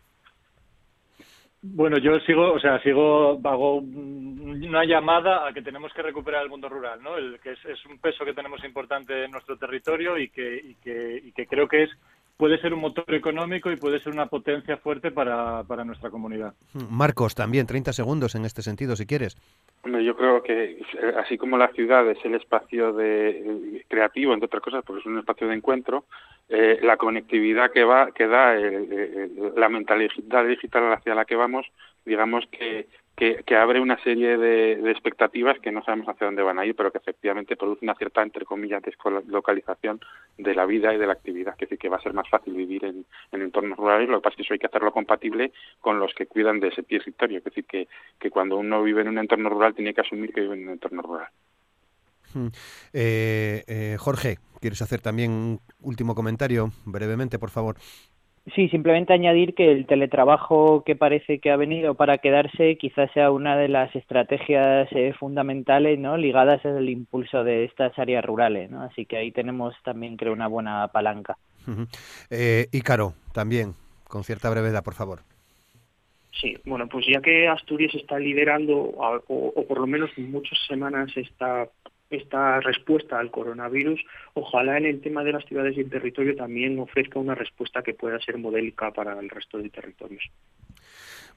Speaker 4: Bueno, yo sigo, o sea, sigo, hago una llamada a que tenemos que recuperar el mundo rural, ¿no? El, que es, un peso que tenemos importante en nuestro territorio y que, y que, y que creo que es puede ser un motor económico y puede ser una potencia fuerte para, para nuestra comunidad.
Speaker 1: Marcos, también 30 segundos en este sentido, si quieres.
Speaker 3: yo creo que así como la ciudad es el espacio de creativo, entre otras cosas, porque es un espacio de encuentro, eh, la conectividad que va que da la mentalidad digital hacia la que vamos, digamos que que, abre una serie de, expectativas que no sabemos hacia dónde van a ir, pero que efectivamente produce una cierta, entre comillas, deslocalización de la vida y de la actividad, que decir que va a ser más fácil vivir en, entornos rurales, lo que pasa es que eso hay que hacerlo compatible con los que cuidan de ese territorio, es decir, que, que cuando uno vive en un entorno rural tiene que asumir que vive en un entorno rural.
Speaker 1: Hmm. Eh, eh, Jorge, ¿quieres hacer también un último comentario brevemente, por favor?
Speaker 6: Sí, simplemente añadir que el teletrabajo que parece que ha venido para quedarse quizás sea una de las estrategias eh, fundamentales ¿no? ligadas al impulso de estas áreas rurales. ¿no? Así que ahí tenemos también, creo, una buena palanca.
Speaker 1: eh, Ícaro, también, con cierta brevedad, por favor.
Speaker 5: Sí, bueno, pues ya que Asturias está liderando, o, o por lo menos muchas semanas está esta respuesta al coronavirus, ojalá en el tema de las ciudades y el territorio también ofrezca una respuesta que pueda ser modélica para el resto de territorios.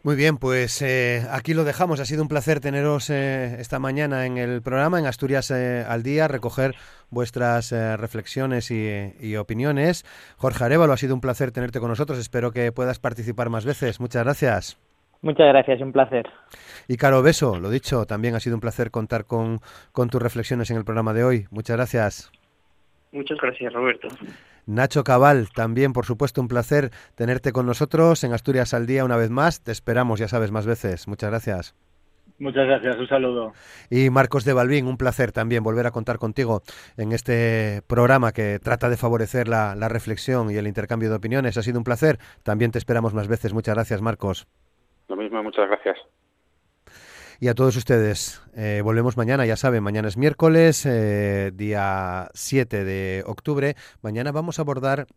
Speaker 1: Muy bien, pues eh, aquí lo dejamos. Ha sido un placer teneros eh, esta mañana en el programa, en Asturias eh, al Día, recoger vuestras reflexiones y, y, opiniones. Jorge Arevalo, ha sido un placer tenerte con nosotros. Espero que puedas participar más veces. Muchas gracias.
Speaker 6: Muchas gracias, un placer.
Speaker 1: Y Caro Beso, lo dicho, también ha sido un placer contar con, con tus reflexiones en el programa de hoy. Muchas gracias.
Speaker 5: Muchas gracias, Roberto.
Speaker 1: Nacho Cabal, también por supuesto un placer tenerte con nosotros en Asturias al Día una vez más. Te esperamos, ya sabes, más veces. Muchas gracias.
Speaker 4: Muchas gracias, un saludo.
Speaker 1: Y Marcos de Balbín, un placer también volver a contar contigo en este programa que trata de favorecer la, la reflexión y el intercambio de opiniones. Ha sido un placer. También te esperamos más veces. Muchas gracias, Marcos.
Speaker 3: Lo mismo, muchas gracias.
Speaker 1: Y a todos ustedes, eh, volvemos mañana, ya saben, mañana es miércoles, eh, día 7 de octubre. Mañana vamos a abordar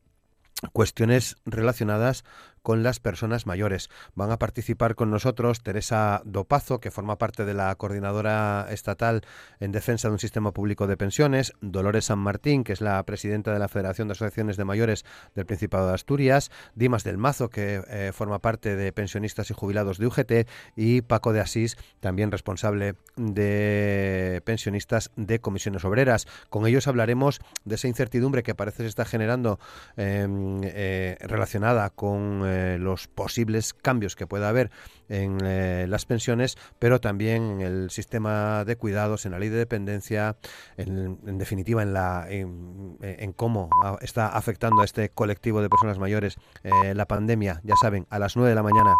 Speaker 1: cuestiones relacionadas con las personas mayores. Van a participar con nosotros Teresa Dopazo, que forma parte de la Coordinadora Estatal en Defensa de un Sistema Público de Pensiones, Dolores San Martín, que es la presidenta de la Federación de Asociaciones de Mayores del Principado de Asturias, Dimas del Mazo, que eh, forma parte de Pensionistas y Jubilados de UGT, y Paco de Asís, también responsable de pensionistas de comisiones obreras. Con ellos hablaremos de esa incertidumbre que parece se está generando em, eh, relacionada con eh, los posibles cambios que pueda haber en eh, las pensiones, pero también en el sistema de cuidados, en la ley de dependencia, en, definitiva en, la, en, cómo está afectando a este colectivo de personas mayores eh, la pandemia, ya saben, a las 9 de la mañana.